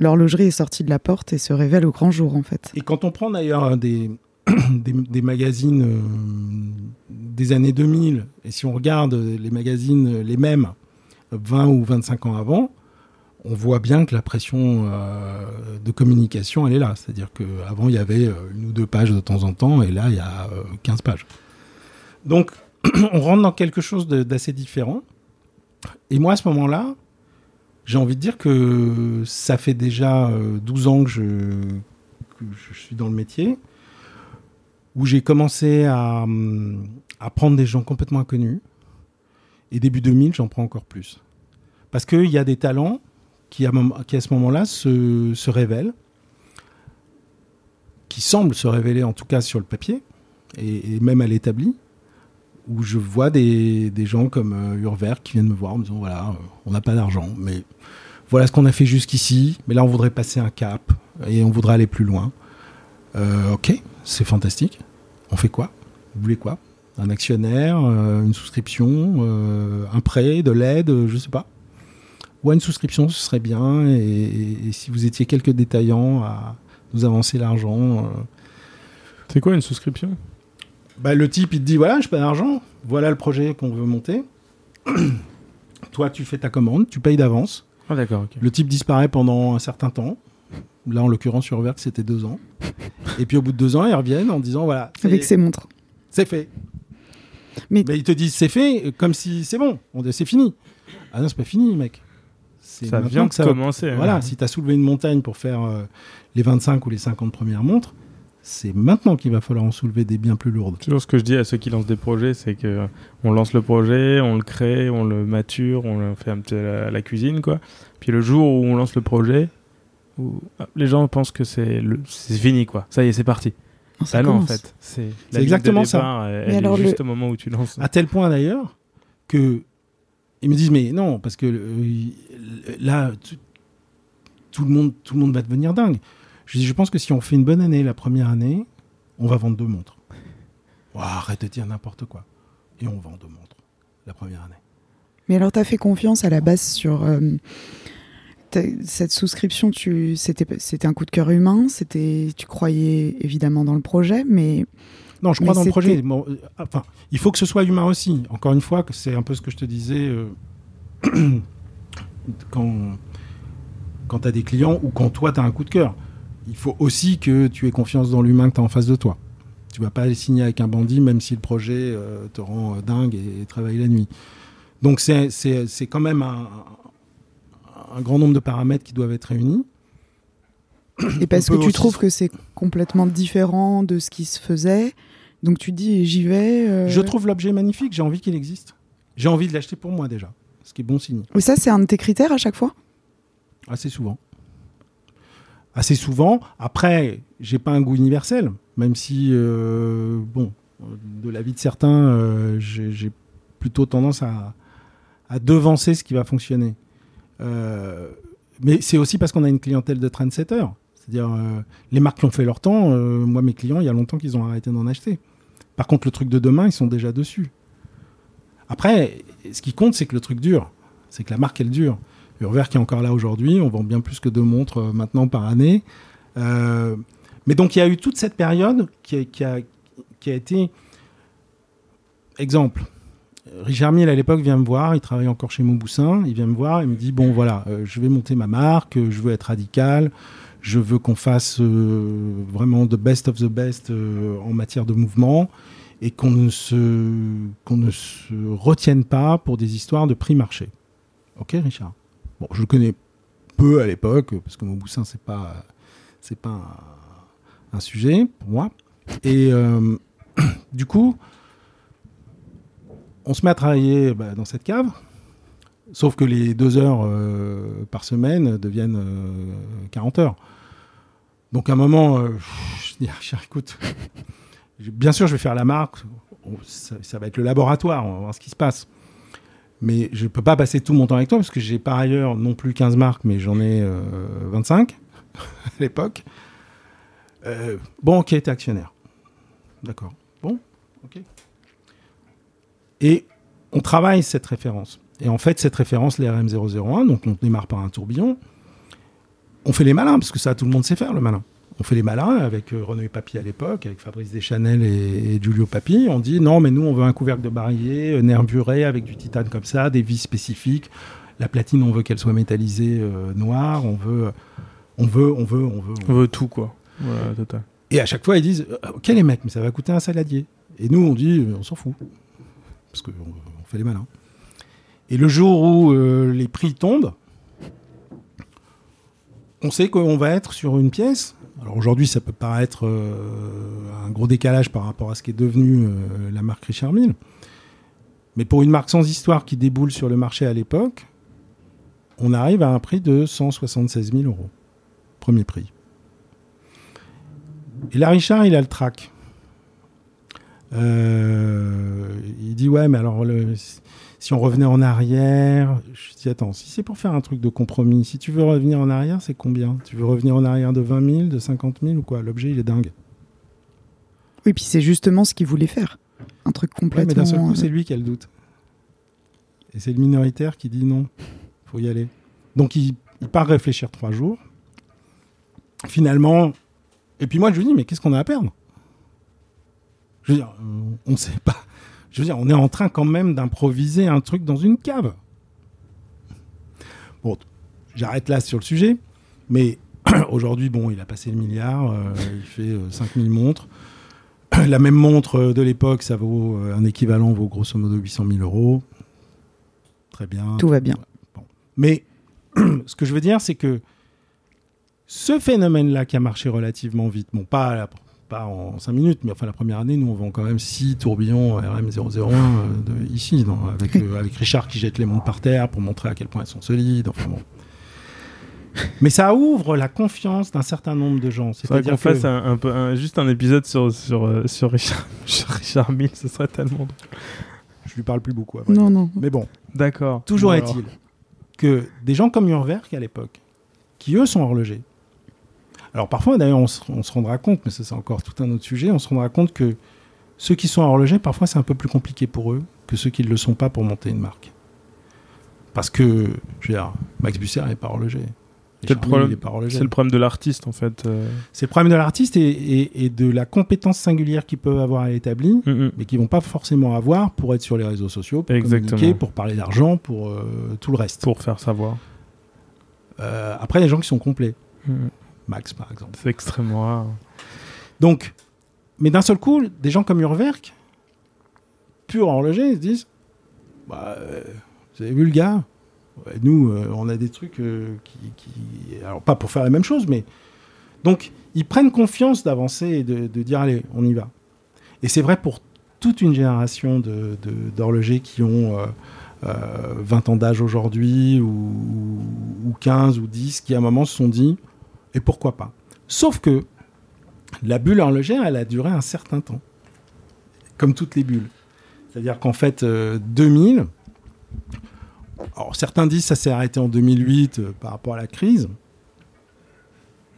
S2: L'horlogerie est sortie de la porte et se révèle au grand jour, en fait.
S3: Et quand on prend d'ailleurs des, des, magazines euh, des années 2000, et si on regarde les magazines les mêmes 20 ou 25 ans avant, on voit bien que la pression euh, de communication, elle est là. C'est-à-dire qu'avant, il y avait euh, une ou deux pages de temps en temps, et là, il y a 15 pages. Donc, on rentre dans quelque chose d'assez différent. Et moi, à ce moment-là, j'ai envie de dire que ça fait déjà 12 euh, ans que je suis dans le métier, où j'ai commencé à, prendre des gens complètement inconnus. Et début 2000, j'en prends encore plus. Parce qu'il y a des talents qui, à, ce moment-là, se, révèlent, qui semblent se révéler en tout cas sur le papier, et, même à l'établi, où je vois des, gens comme euh, Urver qui viennent me voir en me disant voilà, euh, on n'a pas d'argent, mais voilà ce qu'on a fait jusqu'ici, mais là on voudrait passer un cap et on voudrait aller plus loin. Euh, ok, c'est fantastique. On fait quoi? Vous voulez quoi? Un actionnaire, une souscription, un prêt, de l'aide, je sais pas. Ou une souscription, ce serait bien. Et, et, si vous étiez quelques détaillants à nous avancer l'argent.
S1: C'est quoi une souscription?
S3: Bah, le type, il te dit voilà, je pas d'argent, voilà le projet qu'on veut monter. Toi, tu fais ta commande, tu payes d'avance.
S1: Ah, d'accord.
S3: Le type disparaît pendant un certain temps. Là, en l'occurrence, sur Vert, c'était deux ans. Et puis, au bout de deux ans, ils reviennent en disant voilà.
S2: Avec ses montres.
S3: C'est fait. Mais... ils te disent c'est fait, comme si c'est bon, c'est fini. Ah non, c'est pas fini, mec.
S1: Ça vient que ça commencer.
S3: Hein. Voilà, si tu as soulevé une montagne pour faire euh, les 25 ou les 50 premières montres, c'est maintenant qu'il va falloir en soulever des bien plus lourdes.
S1: Toujours ce que je dis à ceux qui lancent des projets, c'est que on lance le projet, on le crée, on le mature, on le fait un petit à la, cuisine, quoi. Puis le jour où on lance le projet, où, ah, les gens pensent que c'est fini, quoi. Ça y est, c'est parti.
S2: Non, ah non, en
S1: fait, c'est
S3: exactement ça.
S1: Elle, est juste au moment où tu lances.
S3: À tel point d'ailleurs que ils me disent mais non parce que euh, là tout le monde tout le monde va devenir dingue. Je dis, je pense que si on fait une bonne année la première année, on va vendre deux montres. arrête de dire n'importe quoi. Et on vend deux montres la première année.
S2: Mais alors, tu as fait confiance à la base sur euh, cette souscription. C'était un coup de cœur humain. Tu croyais évidemment dans le projet, mais
S3: Non, je crois
S2: Mais
S3: dans le projet.
S2: c'était-
S3: Bon, euh, enfin, il faut que ce soit humain aussi. Encore une fois, que c'est un peu ce que je te disais euh, quand, quand tu as des clients ou quand toi, tu as un coup de cœur. Il faut aussi que tu aies confiance dans l'humain que tu as en face de toi. Tu vas pas aller signer avec un bandit, même si le projet euh, te rend dingue et, et travaille la nuit. Donc, c'est quand même un, un grand nombre de paramètres qui doivent être réunis.
S2: Et parce que tu
S3: aussi-
S2: trouves que c'est complètement différent de ce qui se faisait. Donc tu dis, j'y vais. euh,
S3: Je trouve l'objet magnifique, j'ai envie qu'il existe. J'ai envie de l'acheter pour moi déjà, ce qui est bon signe.
S2: Mais ça, c'est un de tes critères à chaque fois?
S3: Assez souvent. Assez souvent. Après, j'ai pas un goût universel, même si, euh, bon, de l'avis de certains, euh, j'ai j'ai plutôt tendance à, à devancer ce qui va fonctionner. Euh, mais c'est aussi parce qu'on a une clientèle de trendsetters. C'est-à-dire, euh, les marques qui ont fait leur temps, euh, moi, mes clients, il y a longtemps qu'ils ont arrêté d'en acheter. Par contre, le truc de demain, ils sont déjà dessus. Après, ce qui compte, c'est que le truc dure. C'est que la marque, elle dure. Urver qui est encore là aujourd'hui, on vend bien plus que deux montres maintenant par année. Mais donc il y a eu toute cette période qui a- qui a été... Exemple, Richard Mille à l'époque vient me voir, il travaille encore chez Mauboussin, il vient me voir et me dit, bon voilà, euh, je vais monter ma marque, euh, je veux être radical, je veux qu'on fasse euh, vraiment the best of the best en matière de mouvement et qu'on ne, se, qu'on ne retienne pas pour des histoires de prix marché. Ok Richard? Bon, je le connais peu à l'époque, parce que Mauboussin, c'est pas, c'est pas un, sujet pour moi. Et du coup, on se met à travailler bah, dans cette cave, sauf que les deux heures euh, par semaine deviennent euh, 40 heures. Donc à un moment, euh, je dis, Richard, écoute, bien sûr, je vais faire la marque, ça, va être le laboratoire, on va voir ce qui se passe. Mais je ne peux pas passer tout mon temps avec toi parce que j'ai par ailleurs non plus 15 marques, mais j'en ai euh, 25 à l'époque. Euh, bon, qui était actionnaire. D'accord. Bon, ok. Et on travaille cette référence. Et en fait, cette référence, les RM001, donc on démarre par un tourbillon, on fait les malins, parce que ça, tout le monde sait faire, le malin. On fait les malins avec euh, Renaud et Papy à l'époque, avec Fabrice Deschanel et, et Giulio Papy. On dit non, mais nous, on veut un couvercle de barillet, euh, nervuré, avec du titane comme ça, des vis spécifiques. La platine, on veut qu'elle soit métallisée euh, noire. On veut, on veut, on veut, on veut. on
S1: On veut tout, quoi. Voilà, total.
S3: et à chaque fois, ils disent euh, Ok, les mecs, mais ça va coûter un saladier. Et nous, on dit euh, On s'en fout. Parce qu'on on fait les malins. Et le jour où euh, les prix tombent, on sait qu'on va être sur une pièce. Alors aujourd'hui, ça peut paraître euh, un gros décalage par rapport à ce qui est devenu euh, la marque Richard Mille. Mais pour une marque sans histoire qui déboule sur le marché à l'époque, on arrive à un prix de 176 000 euros. Premier prix. Et là, Richard, il a le trac. Euh, il dit Ouais, mais alors, le- si on revenait en arrière. Je dis Attends, si c'est pour faire un truc de compromis, si tu veux revenir en arrière, c'est combien? Tu veux revenir en arrière de 20 000, de 50 000 ou quoi? L'objet, il est dingue.
S2: Oui, puis c'est justement ce qu'il voulait faire. Un truc
S3: Ouais, mais
S2: complètement.
S3: d'un seul coup,
S2: euh,
S3: c'est lui qui a le doute. Et c'est le minoritaire qui dit non, faut y aller. Donc il, il part réfléchir trois jours. Finalement, et puis moi je lui dis mais qu'est-ce qu'on a à perdre? Je veux dire, euh, on ne sait pas. Je veux dire, on est en train quand même d'improviser un truc dans une cave. Bon, j'arrête là sur le sujet, mais aujourd'hui, bon, il a passé le milliard, euh, il fait euh, 5000 montres. La même montre de l'époque, ça vaut euh, un équivalent vaut grosso modo 800 000 euros. Très bien.
S2: Tout va bien.
S3: Bon. Mais ce que je veux dire, c'est que ce phénomène-là qui a marché relativement vite, bon, pas, à la- pas en 5 minutes, mais enfin la première année, nous on vend quand même 6 tourbillons RM001 euh, de, ici, dans- avec, euh, avec Richard qui jette les montres par terre pour montrer à quel point elles sont solides. Enfin bon. Mais ça ouvre la confiance d'un certain nombre de gens.
S1: C'est vrai qu'on
S3: C'est-à-dire que-
S1: fasse un, un peu, un- juste un épisode sur, sur, euh, sur, Richard, sur Richard Mille, ce serait tellement drôle.
S3: Je lui parle plus beaucoup. vrai
S2: Non, non.
S3: Mais bon,
S1: D'accord.
S3: toujours
S1: Bon,
S3: est-il
S1: alors.
S3: que des gens comme Urwerk à l'époque, qui eux sont horlogers. Alors parfois, d'ailleurs, on, se- on se rendra compte, mais ça c'est encore tout un autre sujet, on se rendra compte que ceux qui sont horlogers, parfois c'est un peu plus compliqué pour eux que ceux qui ne le sont pas pour monter une marque. Parce que, je veux dire, Max Busser n'est pas horloger.
S1: C'est le problème- le de l'artiste en fait. euh.
S3: C'est le problème de l'artiste et, et- et de la compétence singulière qu'ils peuvent avoir à l'établi,
S1: Mm, mm.
S3: mais qu'ils vont pas forcément avoir pour être sur les réseaux sociaux, pour
S1: Exactement.
S3: communiquer, pour parler d'argent, pour euh, tout le reste.
S1: Pour faire savoir.
S3: Euh, après, il y a des gens qui sont complets.
S1: Mm, mm.
S3: Max, par exemple.
S1: C'est extrêmement rare.
S3: Donc, mais d'un seul coup, des gens comme Urwerk, pur horloger, ils se disent bah, euh, Vous avez vu le gars? Ouais, Nous, euh, on a des trucs euh, qui, qui- Alors, pas pour faire la même chose, mais. Donc, ils prennent confiance d'avancer et de, de dire Allez, on y va. Et c'est vrai pour toute une génération de- de- d'horlogers qui ont. euh, euh, 20 ans d'âge aujourd'hui ou, ou 15 ou 10 qui à un moment se sont dit et pourquoi pas sauf que la bulle horlogère, elle a duré un certain temps. Comme toutes les bulles. C'est-à-dire qu'en fait, euh, 2000, alors certains disent que ça s'est arrêté en 2008 euh, par rapport à la crise.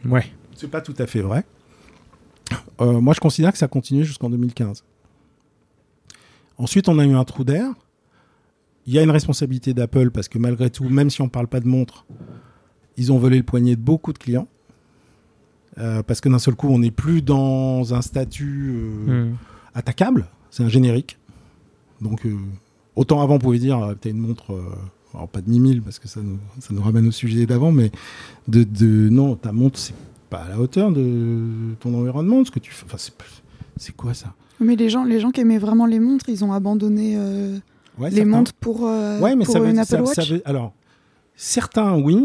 S1: Ouais.
S3: C'est pas tout à fait vrai. Euh, moi, je considère que ça a continué jusqu'en 2015. Ensuite, on a eu un trou d'air. Il y a une responsabilité d'Apple parce que malgré tout, même si on ne parle pas de montre, ils ont volé le poignet de beaucoup de clients. Euh, parce que d'un seul coup, on n'est plus dans un statut euh,
S1: Mm.
S3: attaquable, c'est un générique. Donc, euh, autant avant, on pouvait dire, euh, t'as une montre, euh, alors pas de 10 000, parce que ça nous, ça nous ramène au sujet d'avant, mais de, de- non, ta montre, c'est pas à la hauteur de ton environnement, ce que tu fais. Enfin, c'est, quoi ça?
S2: Mais les gens, les gens qui aimaient vraiment les montres, ils ont abandonné euh,
S3: Ouais,
S2: les
S3: certains.
S2: montres pour, euh,
S3: Ouais, mais
S2: pour
S3: ça veut,
S2: une
S3: ça-
S2: Apple
S3: ça
S2: Watch.
S3: veut- alors, certains, oui.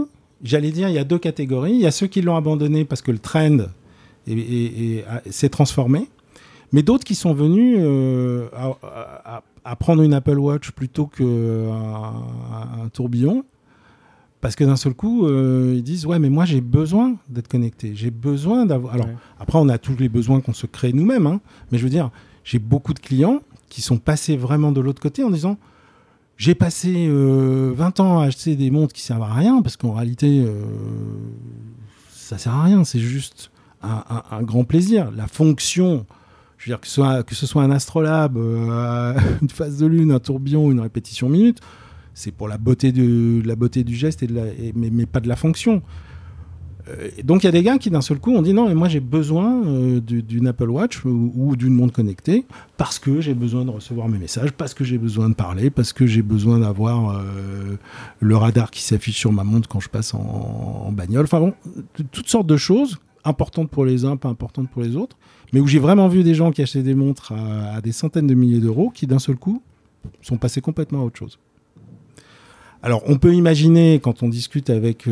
S3: J'allais dire, il y a deux catégories. Il y a ceux qui l'ont abandonné parce que le trend s'est transformé. Mais d'autres qui sont venus euh, à, à- à prendre une Apple Watch plutôt qu'un un tourbillon. Parce que d'un seul coup, euh, ils disent Ouais, mais moi j'ai besoin d'être connecté. J'ai besoin d'avoir. Alors,
S1: Ouais.
S3: après, on a tous les besoins qu'on se crée nous-mêmes. hein. Mais je veux dire, j'ai beaucoup de clients qui sont passés vraiment de l'autre côté en disant j'ai passé euh, 20 ans à acheter des montres qui servent à rien parce qu'en réalité, euh, ça sert à rien. C'est juste un, grand plaisir. La fonction, je veux dire que ce soit, un astrolabe, euh, une phase de lune, un tourbillon, une répétition minute, c'est pour la beauté, de, la beauté du geste, et mais pas de la fonction. Euh, donc il y a des gars qui d'un seul coup ont dit non mais moi j'ai besoin euh, du- d'une Apple Watch ou, d'une montre connectée parce que j'ai besoin de recevoir mes messages, parce que j'ai besoin de parler, parce que j'ai besoin d'avoir euh, le radar qui s'affiche sur ma montre quand je passe en, bagnole. Enfin bon, toutes sortes de choses importantes pour les uns, pas importantes pour les autres, mais où j'ai vraiment vu des gens qui achetaient des montres à, des centaines de milliers d'euros qui d'un seul coup sont passés complètement à autre chose. Alors on peut imaginer quand on discute avec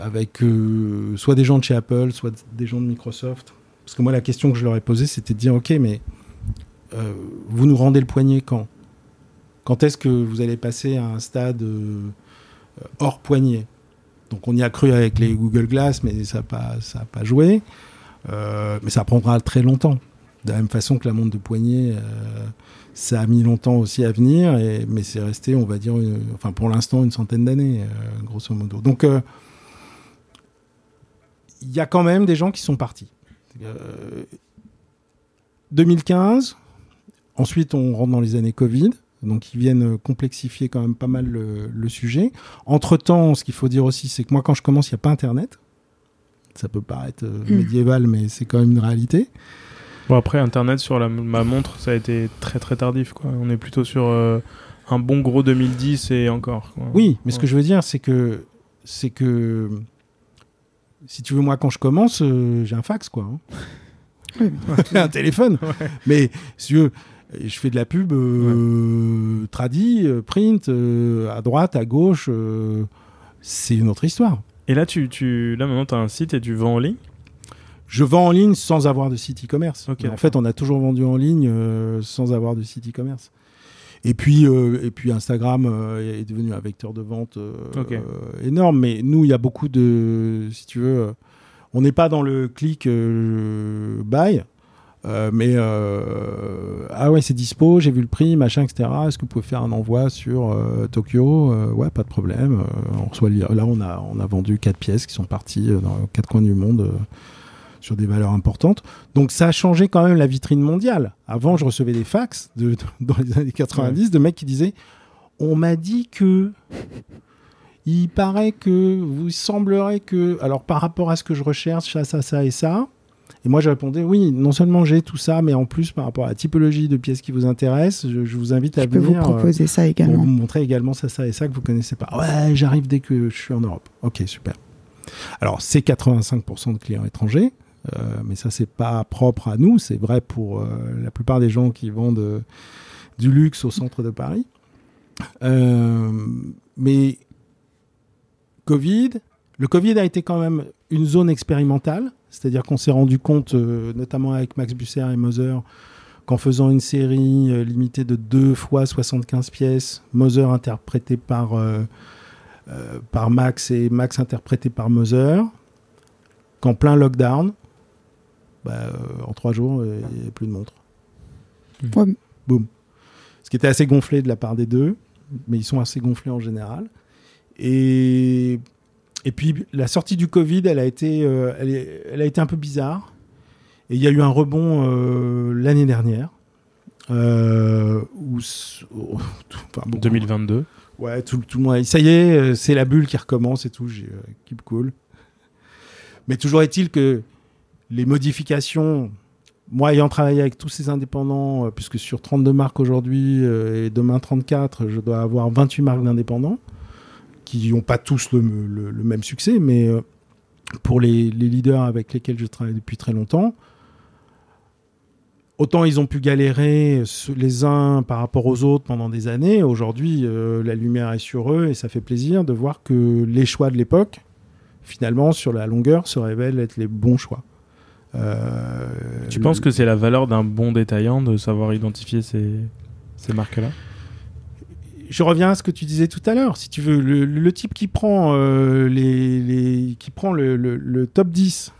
S3: avec euh, soit des gens de chez Apple, soit des gens de Microsoft. Parce que moi, la question que je leur ai posée, c'était de dire, OK, mais euh, vous nous rendez le poignet quand? Quand est-ce que vous allez passer à un stade euh, hors poignet? Donc on y a cru avec les Google Glass, mais ça n'a pas, joué. Mais ça prendra très longtemps. De la même façon que la montre de poignet, ça a mis longtemps aussi à venir, mais c'est resté, on va dire, enfin pour l'instant, une centaine d'années, grosso modo. Donc il y a quand même des gens qui sont partis. Euh, 2015, ensuite on rentre dans les années Covid, donc ils viennent complexifier quand même pas mal le, le sujet. Entre-temps, ce qu'il faut dire aussi, c'est que moi quand je commence, il n'y a pas Internet. Ça peut paraître euh,
S2: Mm.
S3: médiéval, mais c'est quand même une réalité.
S1: Bon, après, Internet sur la, ma montre, ça a été très très tardif. Quoi. On est plutôt sur euh, un bon gros 2010 et encore. quoi.
S3: Oui, mais ce que je veux dire, c'est que, c'est que, si tu veux, moi, quand je commence, euh, j'ai un fax, quoi. hein.
S2: Oui,
S3: un téléphone. Mais, si tu veux, je fais de la pub euh, tradi, euh, print, euh, à droite, à gauche. euh, c'est une autre histoire.
S1: Et là, tu, tu, là maintenant, tu as un site et tu vends en ligne?
S3: Je vends en ligne sans avoir de site e-commerce. En fait, on a toujours vendu en ligne euh, sans avoir de site e-commerce. Et puis, euh, et puis Instagram euh, est devenu un vecteur de vente euh, énorme. Mais nous, il y a beaucoup de, si tu veux, on n'est pas dans le click euh, buy. euh, mais euh, ah ouais c'est dispo j'ai vu le prix machin etc est-ce que vous pouvez faire un envoi sur euh, Tokyo? Ouais pas de problème on reçoit là on a on a vendu quatre pièces qui sont parties dans quatre coins du monde sur des valeurs importantes. Donc ça a changé quand même la vitrine mondiale. Avant, je recevais des fax de, dans les années 90 de mecs qui disaient On m'a dit que Il paraît que vous semblerait que, alors par rapport à ce que je recherche, ça, ça, ça et ça. Et moi, je répondais oui, non seulement j'ai tout ça, mais en plus par rapport à la typologie de pièces qui vous intéresse, je, je vous invite à
S2: Je peux
S3: venir
S2: vous
S3: euh,
S2: proposer ça
S3: pour
S2: également.
S3: vous montrer également ça, ça et ça que vous connaissez pas. Ouais, j'arrive dès que je suis en Europe. Ok, super. Alors, c'est 85% de clients étrangers, mais ça, c'est pas propre à nous. C'est vrai pour euh, la plupart des gens qui vendent euh, du luxe au centre de Paris. Euh, mais Covid, le Covid a été quand même une zone expérimentale, c'est-à-dire qu'on s'est rendu compte, euh, notamment avec Max Busser et Moser, qu'en faisant une série euh, limitée de 2 fois 75 pièces, Moser interprété par, euh, euh, par Max et Max interprété par Moser, qu'en plein lockdown, bah, euh, en trois jours, euh, il n'y a plus de montre.
S2: Ouais.
S3: Boum. Ce qui était assez gonflé de la part des deux, mais ils sont assez gonflés en général. Et, et puis la sortie du Covid, elle a été, euh, elle, est- elle a été un peu bizarre. Et il y a eu un rebond euh, l'année dernière. Euh, où, s- oh, tout- enfin, beaucoup-
S1: 2022.
S3: Ouais, tout, tout le monde. Ça y est, c'est la bulle qui recommence et tout. J'ai euh, keep cool. Mais toujours est-il que les modifications, moi ayant travaillé avec tous ces indépendants, euh, puisque sur 32 marques aujourd'hui euh, et demain 34, je dois avoir 28 marques d'indépendants qui n'ont pas tous le, même succès, mais euh, pour les, leaders avec lesquels je travaille depuis très longtemps, autant ils ont pu galérer les uns par rapport aux autres pendant des années. Aujourd'hui, la lumière est sur eux et ça fait plaisir de voir que les choix de l'époque, finalement, sur la longueur, se révèlent être les bons choix. Euh,
S1: Tu penses que c'est la valeur d'un bon détaillant de savoir identifier ces, ces marques-là?
S3: Je reviens à ce que tu disais tout à l'heure. Si tu veux, le, le type qui prend, euh, les, les- qui prend le, le- le top 10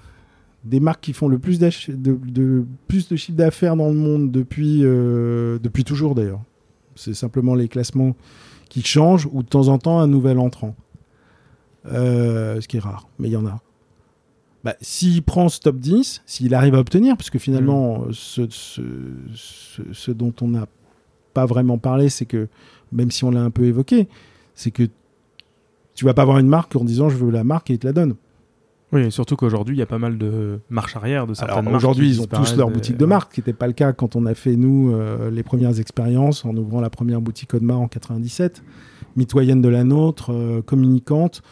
S3: des marques qui font le plus, de, de- plus de chiffre d'affaires dans le monde depuis, euh, depuis toujours d'ailleurs. C'est simplement les classements qui changent ou de temps en temps un nouvel entrant. Euh, ce qui est rare, mais il y en a. Bah, s'il prend ce top 10, s'il arrive à obtenir, parce que finalement, ce, ce- ce- ce dont on n'a pas vraiment parlé, c'est que même si on l'a un peu évoqué, c'est que tu vas pas avoir une marque en disant je veux la marque et il te la donne.
S1: Oui, et surtout qu'aujourd'hui, il y a pas mal de marche arrière de certaines
S3: Alors
S1: marques.
S3: aujourd'hui, ils ont tous leur boutique de marque, ce qui n'était pas le cas quand on a fait nous euh, les premières expériences en ouvrant la première boutique Audemars en 97, mitoyenne de la nôtre, euh, communicante,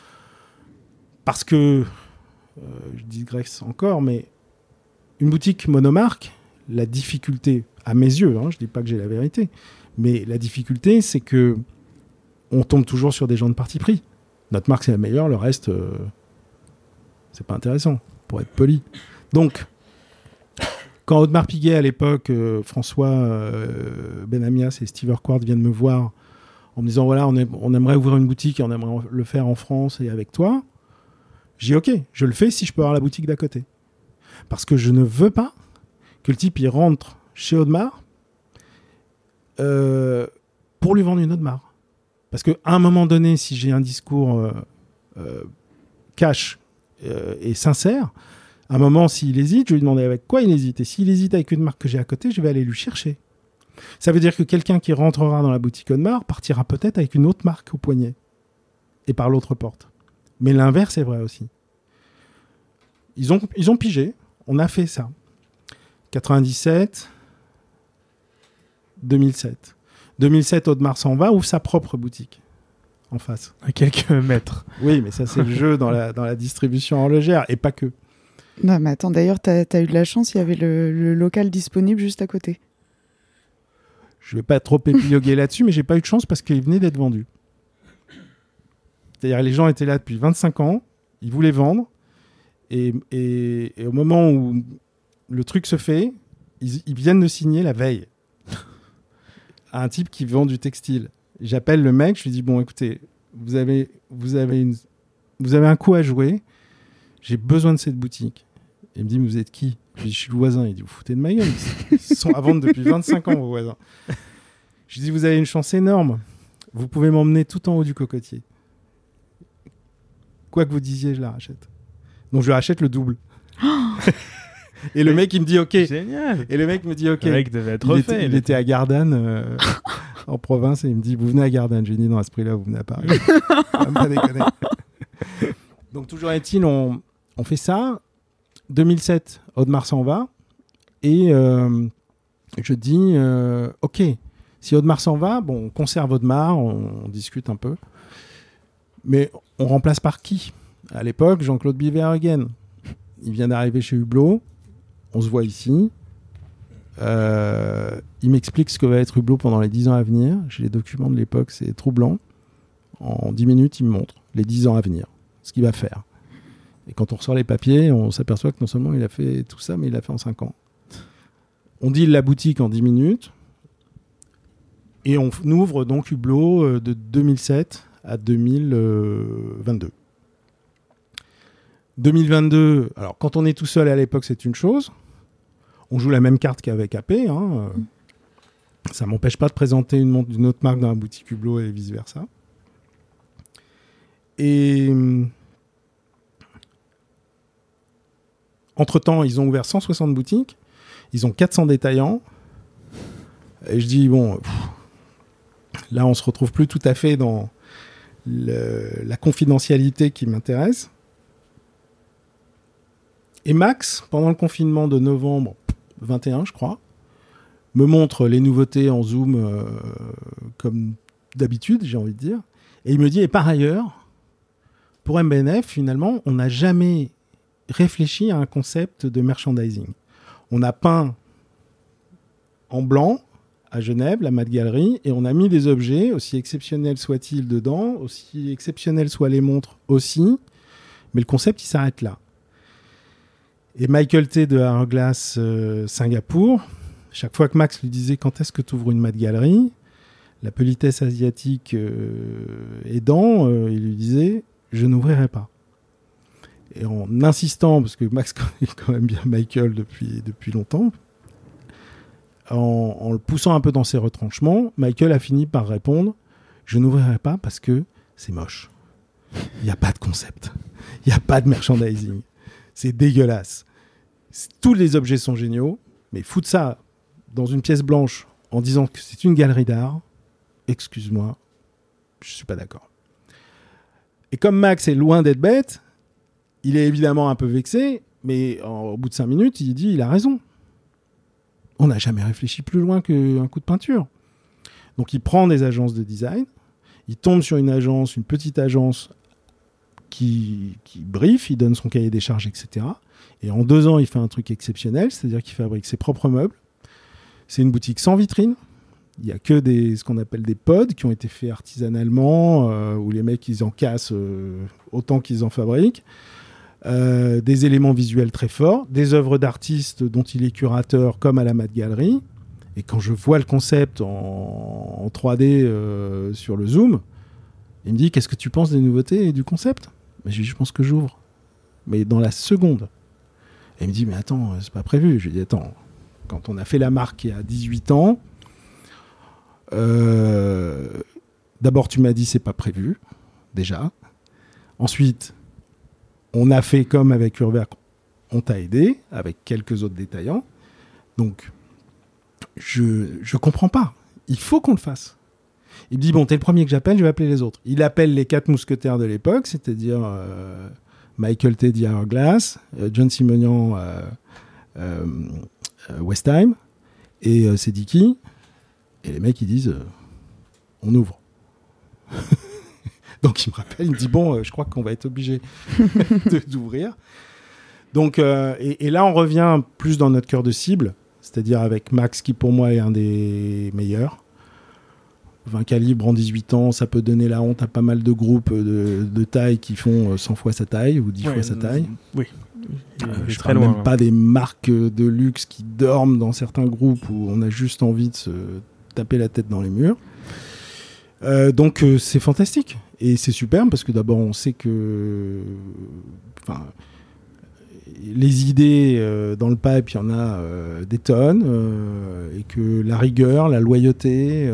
S3: parce que euh, je digresse encore, mais une boutique monomarque, la difficulté, à mes yeux, hein, je dis pas que j'ai la vérité, mais la difficulté, c'est que on tombe toujours sur des gens de parti pris. Notre marque, c'est la meilleure, le reste, euh, c'est pas intéressant, pour être poli. Donc, quand Audemars Piguet, à l'époque, euh, François euh, Benamias et Steve Urquhart viennent me voir en me disant voilà, on, on aimerait ouvrir une boutique et on aimerait le faire en France et avec toi, j'ai ok, je le fais si je peux avoir la boutique d'à côté. Parce que je ne veux pas que le type rentre chez Audemars euh, pour lui vendre une Audemars. Parce qu'à un moment donné, si j'ai un discours euh, euh, cash et sincère, à un moment, s'il hésite, je vais lui demander avec quoi il hésite. Et s'il hésite avec une marque que j'ai à côté, je vais aller lui chercher. Ça veut dire que quelqu'un qui rentrera dans la boutique Audemars partira peut-être avec une autre marque au poignet et par l'autre porte. Mais l'inverse est vrai aussi. Ils ont, ils ont pigé, on a fait ça. 97, 2007. 2007, Audemars s'en va, ouvre sa propre boutique en face.
S1: À quelques mètres.
S3: Oui, mais ça, c'est le jeu dans la, dans la distribution horlogère et pas que.
S2: Non, mais attends, d'ailleurs, t'as as eu de la chance, il y avait le, le local disponible juste à côté.
S3: Je vais pas trop épiloguer là-dessus, mais j'ai pas eu de chance parce qu'il venait d'être vendu. C'est-à-dire les gens étaient là depuis 25 ans, ils voulaient vendre, et, au moment où le truc se fait, ils, viennent de signer la veille à un type qui vend du textile. J'appelle le mec, je lui dis bon écoutez, vous avez un coup à jouer, j'ai besoin de cette boutique. Il me dit mais vous êtes qui? Je lui dis je suis le voisin. Il dit vous foutez de ma gueule, ils sont à vendre depuis 25 ans vos voisins. Je lui dis vous avez une chance énorme, vous pouvez m'emmener tout en haut du cocotier. Quoi que vous disiez, je la rachète. Donc je lui rachète le double. Et le mec il me dit ok.
S1: Génial.
S3: Et le mec me dit ok.
S1: Le mec devait être
S3: Il
S1: refait.
S3: était, il était à Gardanne, euh, en province et il me dit Vous venez à Gardanne J'ai dit Non, à ce prix-là, vous venez à Paris. pas déconner. Donc, toujours est-il, on, on, fait ça. 2007, Audemars s'en va. Et euh, je dis euh, Ok, si Audemars s'en va, bon, on conserve Audemars, on, on, discute un peu. Mais on remplace par qui? À l'époque, Jean-Claude Biverhagen. Il vient d'arriver chez Hublot. On se voit ici. Euh, il m'explique ce que va être Hublot pendant les 10 ans à venir. J'ai les documents de l'époque, c'est troublant. En 10 minutes, il me montre les 10 ans à venir, ce qu'il va faire. Et quand on ressort les papiers, on s'aperçoit que non seulement il a fait tout ça, mais il l'a fait en 5 ans. On dit la boutique en 10 minutes. Et on ouvre donc Hublot euh, de 2007 à 2022. 2022, alors quand on est tout seul à l'époque, c'est une chose. On joue la même carte qu'avec AP. Hein. Ça m'empêche pas de présenter une montre d'une autre marque dans la boutique Hublot et vice-versa. Et entre-temps, ils ont ouvert 160 boutiques. Ils ont 400 détaillants. Et je dis, bon, pff, là, on se retrouve plus tout à fait dans la confidentialité qui m'intéresse. Et Max, pendant le confinement de novembre 21, je crois, me montre les nouveautés en Zoom euh, comme d'habitude, j'ai envie de dire. Et il me dit, et par ailleurs, pour MBNF, finalement, on n'a jamais réfléchi à un concept de merchandising. On a peint en blanc à Genève, la Mat Galerie, et on a mis des objets, aussi exceptionnels soient-ils dedans, aussi exceptionnels soient les montres aussi, mais le concept, il s'arrête là. Et Michael T de Hourglass euh, Singapour, chaque fois que Max lui disait quand est-ce que tu ouvres une mat galerie, la politesse asiatique euh, aidant, euh, il lui disait je n'ouvrirai pas. Et en insistant, parce que Max connaît quand même bien Michael depuis, depuis longtemps, en, le poussant un peu dans ses retranchements, Michael a fini par répondre je n'ouvrirai pas parce que c'est moche. Il n'y a pas de concept. Il n'y a pas de merchandising. C'est dégueulasse. Tous les objets sont géniaux, mais foutre ça dans une pièce blanche en disant que c'est une galerie d'art, excuse-moi, je suis pas d'accord. Et comme Max est loin d'être bête, il est évidemment un peu vexé, mais au bout de cinq minutes, il dit il a raison. On n'a jamais réfléchi plus loin qu'un coup de peinture. Donc il prend des agences de design, il tombe sur une agence, une petite agence qui, qui brief, il donne son cahier des charges, etc. Et en deux ans, il fait un truc exceptionnel, c'est-à-dire qu'il fabrique ses propres meubles. C'est une boutique sans vitrine. Il n'y a que des, ce qu'on appelle des pods qui ont été faits artisanalement, euh, où les mecs, ils en cassent euh, autant qu'ils en fabriquent. Euh, des éléments visuels très forts, des œuvres d'artistes dont il est curateur, comme à la Mat Galerie. Et quand je vois le concept en, en 3D euh, sur le Zoom, il me dit Qu'est-ce que tu penses des nouveautés et du concept? Mais je dis Je pense que j'ouvre. Mais dans la seconde. Et il me dit Mais attends, c'est pas prévu. Je lui dis Attends, quand on a fait la marque il y a 18 ans, euh, d'abord tu m'as dit C'est pas prévu, déjà. Ensuite, on a fait comme avec Urwerk, on t'a aidé avec quelques autres détaillants. Donc, je je comprends pas. Il faut qu'on le fasse. Il me dit bon, t'es le premier que j'appelle, je vais appeler les autres. Il appelle les quatre mousquetaires de l'époque, c'est-à-dire euh, Michael T. Glass, euh, John Simonian, euh, Westheim et Sediki. Et les mecs ils disent on ouvre. Donc il me rappelle, il me dit bon, euh, je crois qu'on va être obligé d'ouvrir. Donc euh, et, et, là on revient plus dans notre cœur de cible, c'est-à-dire avec Max qui pour moi est un des meilleurs. 20 calibres en 18 ans, ça peut donner la honte à pas mal de groupes de, de taille qui font 100 fois sa taille ou 10
S1: Ouais,
S3: fois sa taille.
S1: Oui.
S3: Euh, je
S1: loin.
S3: même
S1: hein.
S3: pas des marques de luxe qui dorment dans certains groupes où on a juste envie de se taper la tête dans les murs. Euh, donc euh, c'est fantastique et c'est superbe parce que d'abord on sait que enfin les idées euh, dans le pipe il y en a euh, des tonnes euh, et que la rigueur la loyauté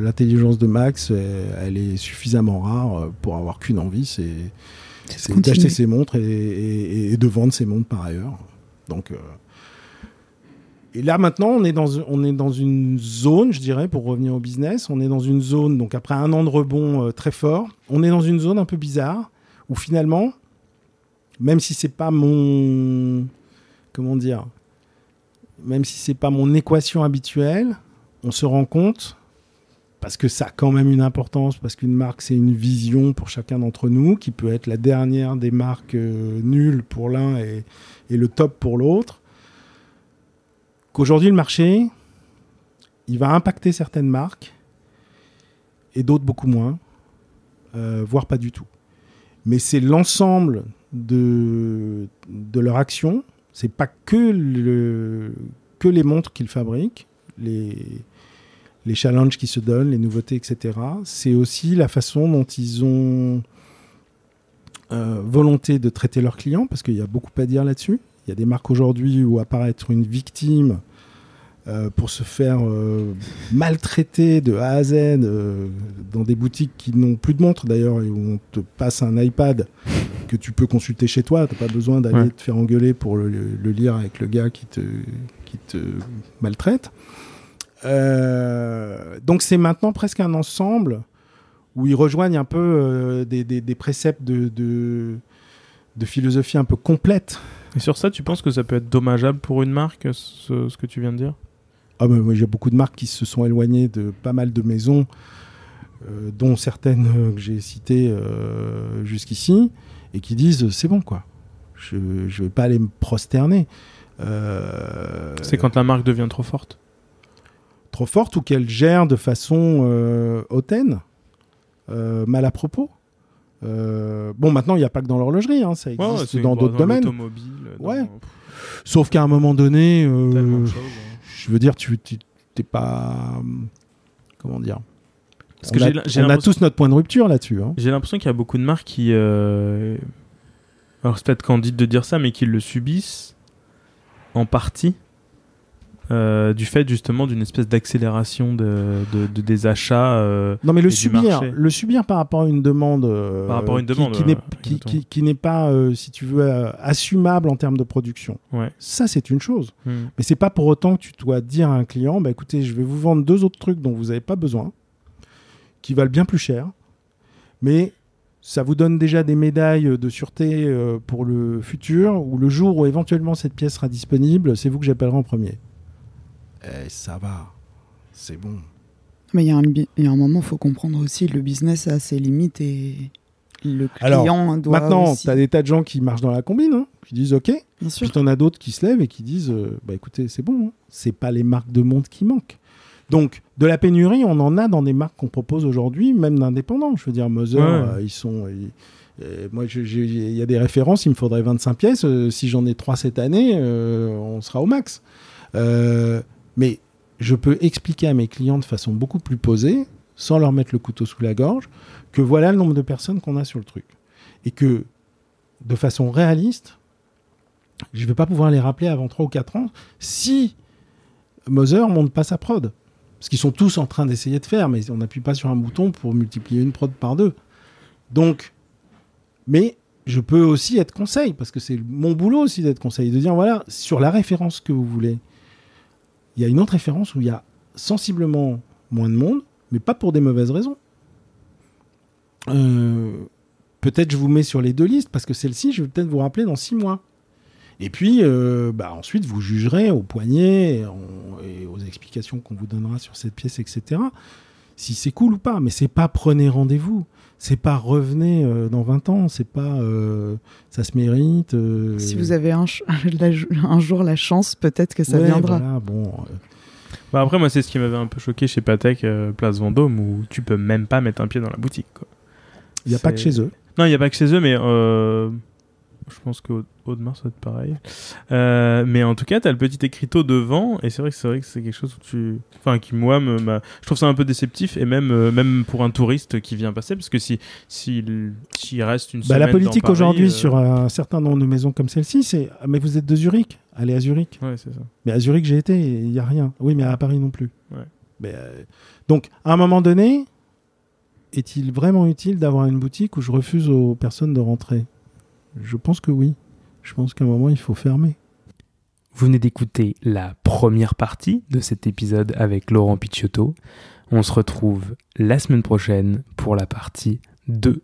S3: l'intelligence de Max elle, elle est suffisamment rare pour avoir qu'une envie c'est d'acheter ses montres et, et- et de vendre ses montres par ailleurs. Donc Et là maintenant, on est, dans, on est dans une zone, je dirais, pour revenir au business, on est dans une zone, donc après un an de rebond euh, très fort, on est dans une zone un peu bizarre, où finalement, même si c'est pas mon... Comment dire Même si c'est pas mon équation habituelle, on se rend compte, parce que ça a quand même une importance, parce qu'une marque, c'est une vision pour chacun d'entre nous, qui peut être la dernière des marques euh, nulles pour l'un et, et le top pour l'autre qu'aujourd'hui le marché, il va impacter certaines marques et d'autres beaucoup moins, euh, voire pas du tout. Mais c'est l'ensemble de, leur action. C'est pas que, le, que les montres qu'ils fabriquent, les, les challenges qu'ils se donnent, les nouveautés, etc. C'est aussi la façon dont ils ont euh, volonté de traiter leurs clients, parce qu'il y a beaucoup à dire là-dessus. Il y a des marques aujourd'hui où apparaître une victime euh, pour se faire euh, maltraiter de A à Z euh, dans des boutiques qui n'ont plus de montres d'ailleurs et où on te passe un iPad que tu peux consulter chez toi. Tu n'as pas besoin d'aller
S1: Ouais.
S3: te faire engueuler pour le, le lire avec le gars qui te, qui te maltraite. Donc c'est maintenant presque un ensemble où ils rejoignent un peu des, des- des préceptes de, de, de philosophie un peu complète
S1: Et sur ça, tu penses que ça peut être dommageable pour une marque, ce, ce que tu viens de dire?
S3: Ah ben, moi, j'ai beaucoup de marques qui se sont éloignées de pas mal de maisons, euh, dont certaines euh, que j'ai citées euh, jusqu'ici, et qui disent c'est bon quoi. Je ne vais pas aller me prosterner.
S1: C'est quand la marque devient trop forte?
S3: trop forte ou qu'elle gère de façon hautaine, mal à propos? Euh, bon, maintenant, il n'y a pas que dans l'horlogerie, hein, ça
S1: Ouais, ouais,
S3: existe
S1: c'est-
S3: dans d'autres domaines.
S1: dans-
S3: Ouais. Sauf qu'à un moment donné, euh,
S1: hein.
S3: je veux dire, tu t'es pas. euh, Comment dire
S1: Parce que
S3: on a, on a
S1: l'impression-
S3: tous notre point de rupture là-dessus. hein.
S1: J'ai l'impression qu'il y a beaucoup de marques qui. euh, Alors, c'est peut-être candide de dire ça, mais qui le subissent en partie euh, du fait justement d'une espèce d'accélération de, de- de- des achats. euh,
S3: Non, mais le subir, le subir par rapport à une demande, euh,
S1: Par rapport à une
S3: qui-
S1: demande,
S3: qui, qui- n'est pas, si tu veux, assumable en termes de production.
S1: Ouais.
S3: Ça, c'est une chose.
S1: hmm.
S3: Mais c'est pas pour autant que tu dois dire à un client, bah écoutez, je vais vous vendre deux autres trucs dont vous n'avez pas besoin, qui valent bien plus cher, mais ça vous donne déjà des médailles de sûreté pour le futur, ou le jour où éventuellement cette pièce sera disponible, c'est vous que j'appellerai en premier. Eh, ça va, c'est bon.
S2: Mais il y, a un bi- il y a un moment, il faut comprendre aussi le business a ses limites et le
S3: Alors,
S2: client doit
S3: Maintenant,
S2: aussi...
S3: tu as des tas de gens qui marchent dans la combine, hein, qui disent OK,
S2: Bien sûr.
S3: Puis t'en as d'autres qui se lèvent et qui disent euh, bah écoutez, c'est bon, hein. c'est pas les marques de montre qui manquent. Donc, de la pénurie, on en a dans des marques qu'on propose aujourd'hui, même d'indépendants. Je veux dire, Moser,
S1: Ouais.
S3: euh, ils sont. ils- euh, moi, il y a des références, il me faudrait 25 pièces. euh, si j'en ai 3 cette année, euh, on sera au max. Euh, mais je peux expliquer à mes clients de façon beaucoup plus posée, sans leur mettre le couteau sous la gorge, que voilà le nombre de personnes qu'on a sur le truc. Et que, de façon réaliste, je ne vais pas pouvoir les rappeler avant 3 ou 4 ans si Moser monte pas sa prod. Parce qu'ils sont tous en train d'essayer de faire, mais on n'appuie pas sur un bouton pour multiplier une prod par deux. Donc, mais je peux aussi être conseil, parce que c'est mon boulot aussi d'être conseil, de dire voilà, sur la référence que vous voulez, il y a une autre référence où il y a sensiblement moins de monde, mais pas pour des mauvaises raisons. Euh, peut-être je vous mets sur les deux listes, parce que celle-ci, je vais peut-être vous rappeler dans six mois. Et puis, euh, bah, ensuite, vous jugerez au poignet et, et aux explications qu'on vous donnera sur cette pièce, etc. Si c'est cool ou pas. Mais c'est pas prenez rendez-vous. C'est pas revenez euh, dans 20 ans. C'est pas euh, ça se mérite. euh,
S2: Si vous avez un, ch- la- un jour la chance, peut-être que ça
S3: ouais,
S2: viendra.
S3: voilà, bon, euh,
S1: Bah après, moi, c'est ce qui m'avait un peu choqué chez Patek, euh, Place Vendôme, où tu peux même pas mettre un pied dans la boutique.
S3: il n'y a pas que chez eux.
S1: Non, il n'y a pas que chez eux, mais euh, je pense qu'au Audemars, ça va être pareil. Euh, mais en tout cas, tu as le petit écriteau devant, et c'est vrai que c'est vrai que c'est quelque chose où tu... Enfin, qui, moi, me, m'a- je trouve ça un peu déceptif, et même, euh, même pour un touriste qui vient passer, parce que si, s'il s'il reste une
S3: Bah,
S1: semaine
S3: la
S1: dans
S3: politique
S1: Paris,
S3: aujourd'hui
S1: euh,
S3: sur un certain nombre de maisons comme celle-ci, c'est ah, mais vous êtes de Zurich, allez à Zurich.
S1: Ouais, c'est ça.
S3: Mais à Zurich, j'ai été, il n'y a rien. Oui, mais à Paris non plus.
S1: Ouais.
S3: Mais, donc, à un moment donné, est-il vraiment utile d'avoir une boutique où je refuse aux personnes de rentrer? Je pense que oui. Je pense qu'à un moment, il faut fermer.
S1: Vous venez d'écouter la première partie de cet épisode avec Laurent Picciotto. On se retrouve la semaine prochaine pour la partie 2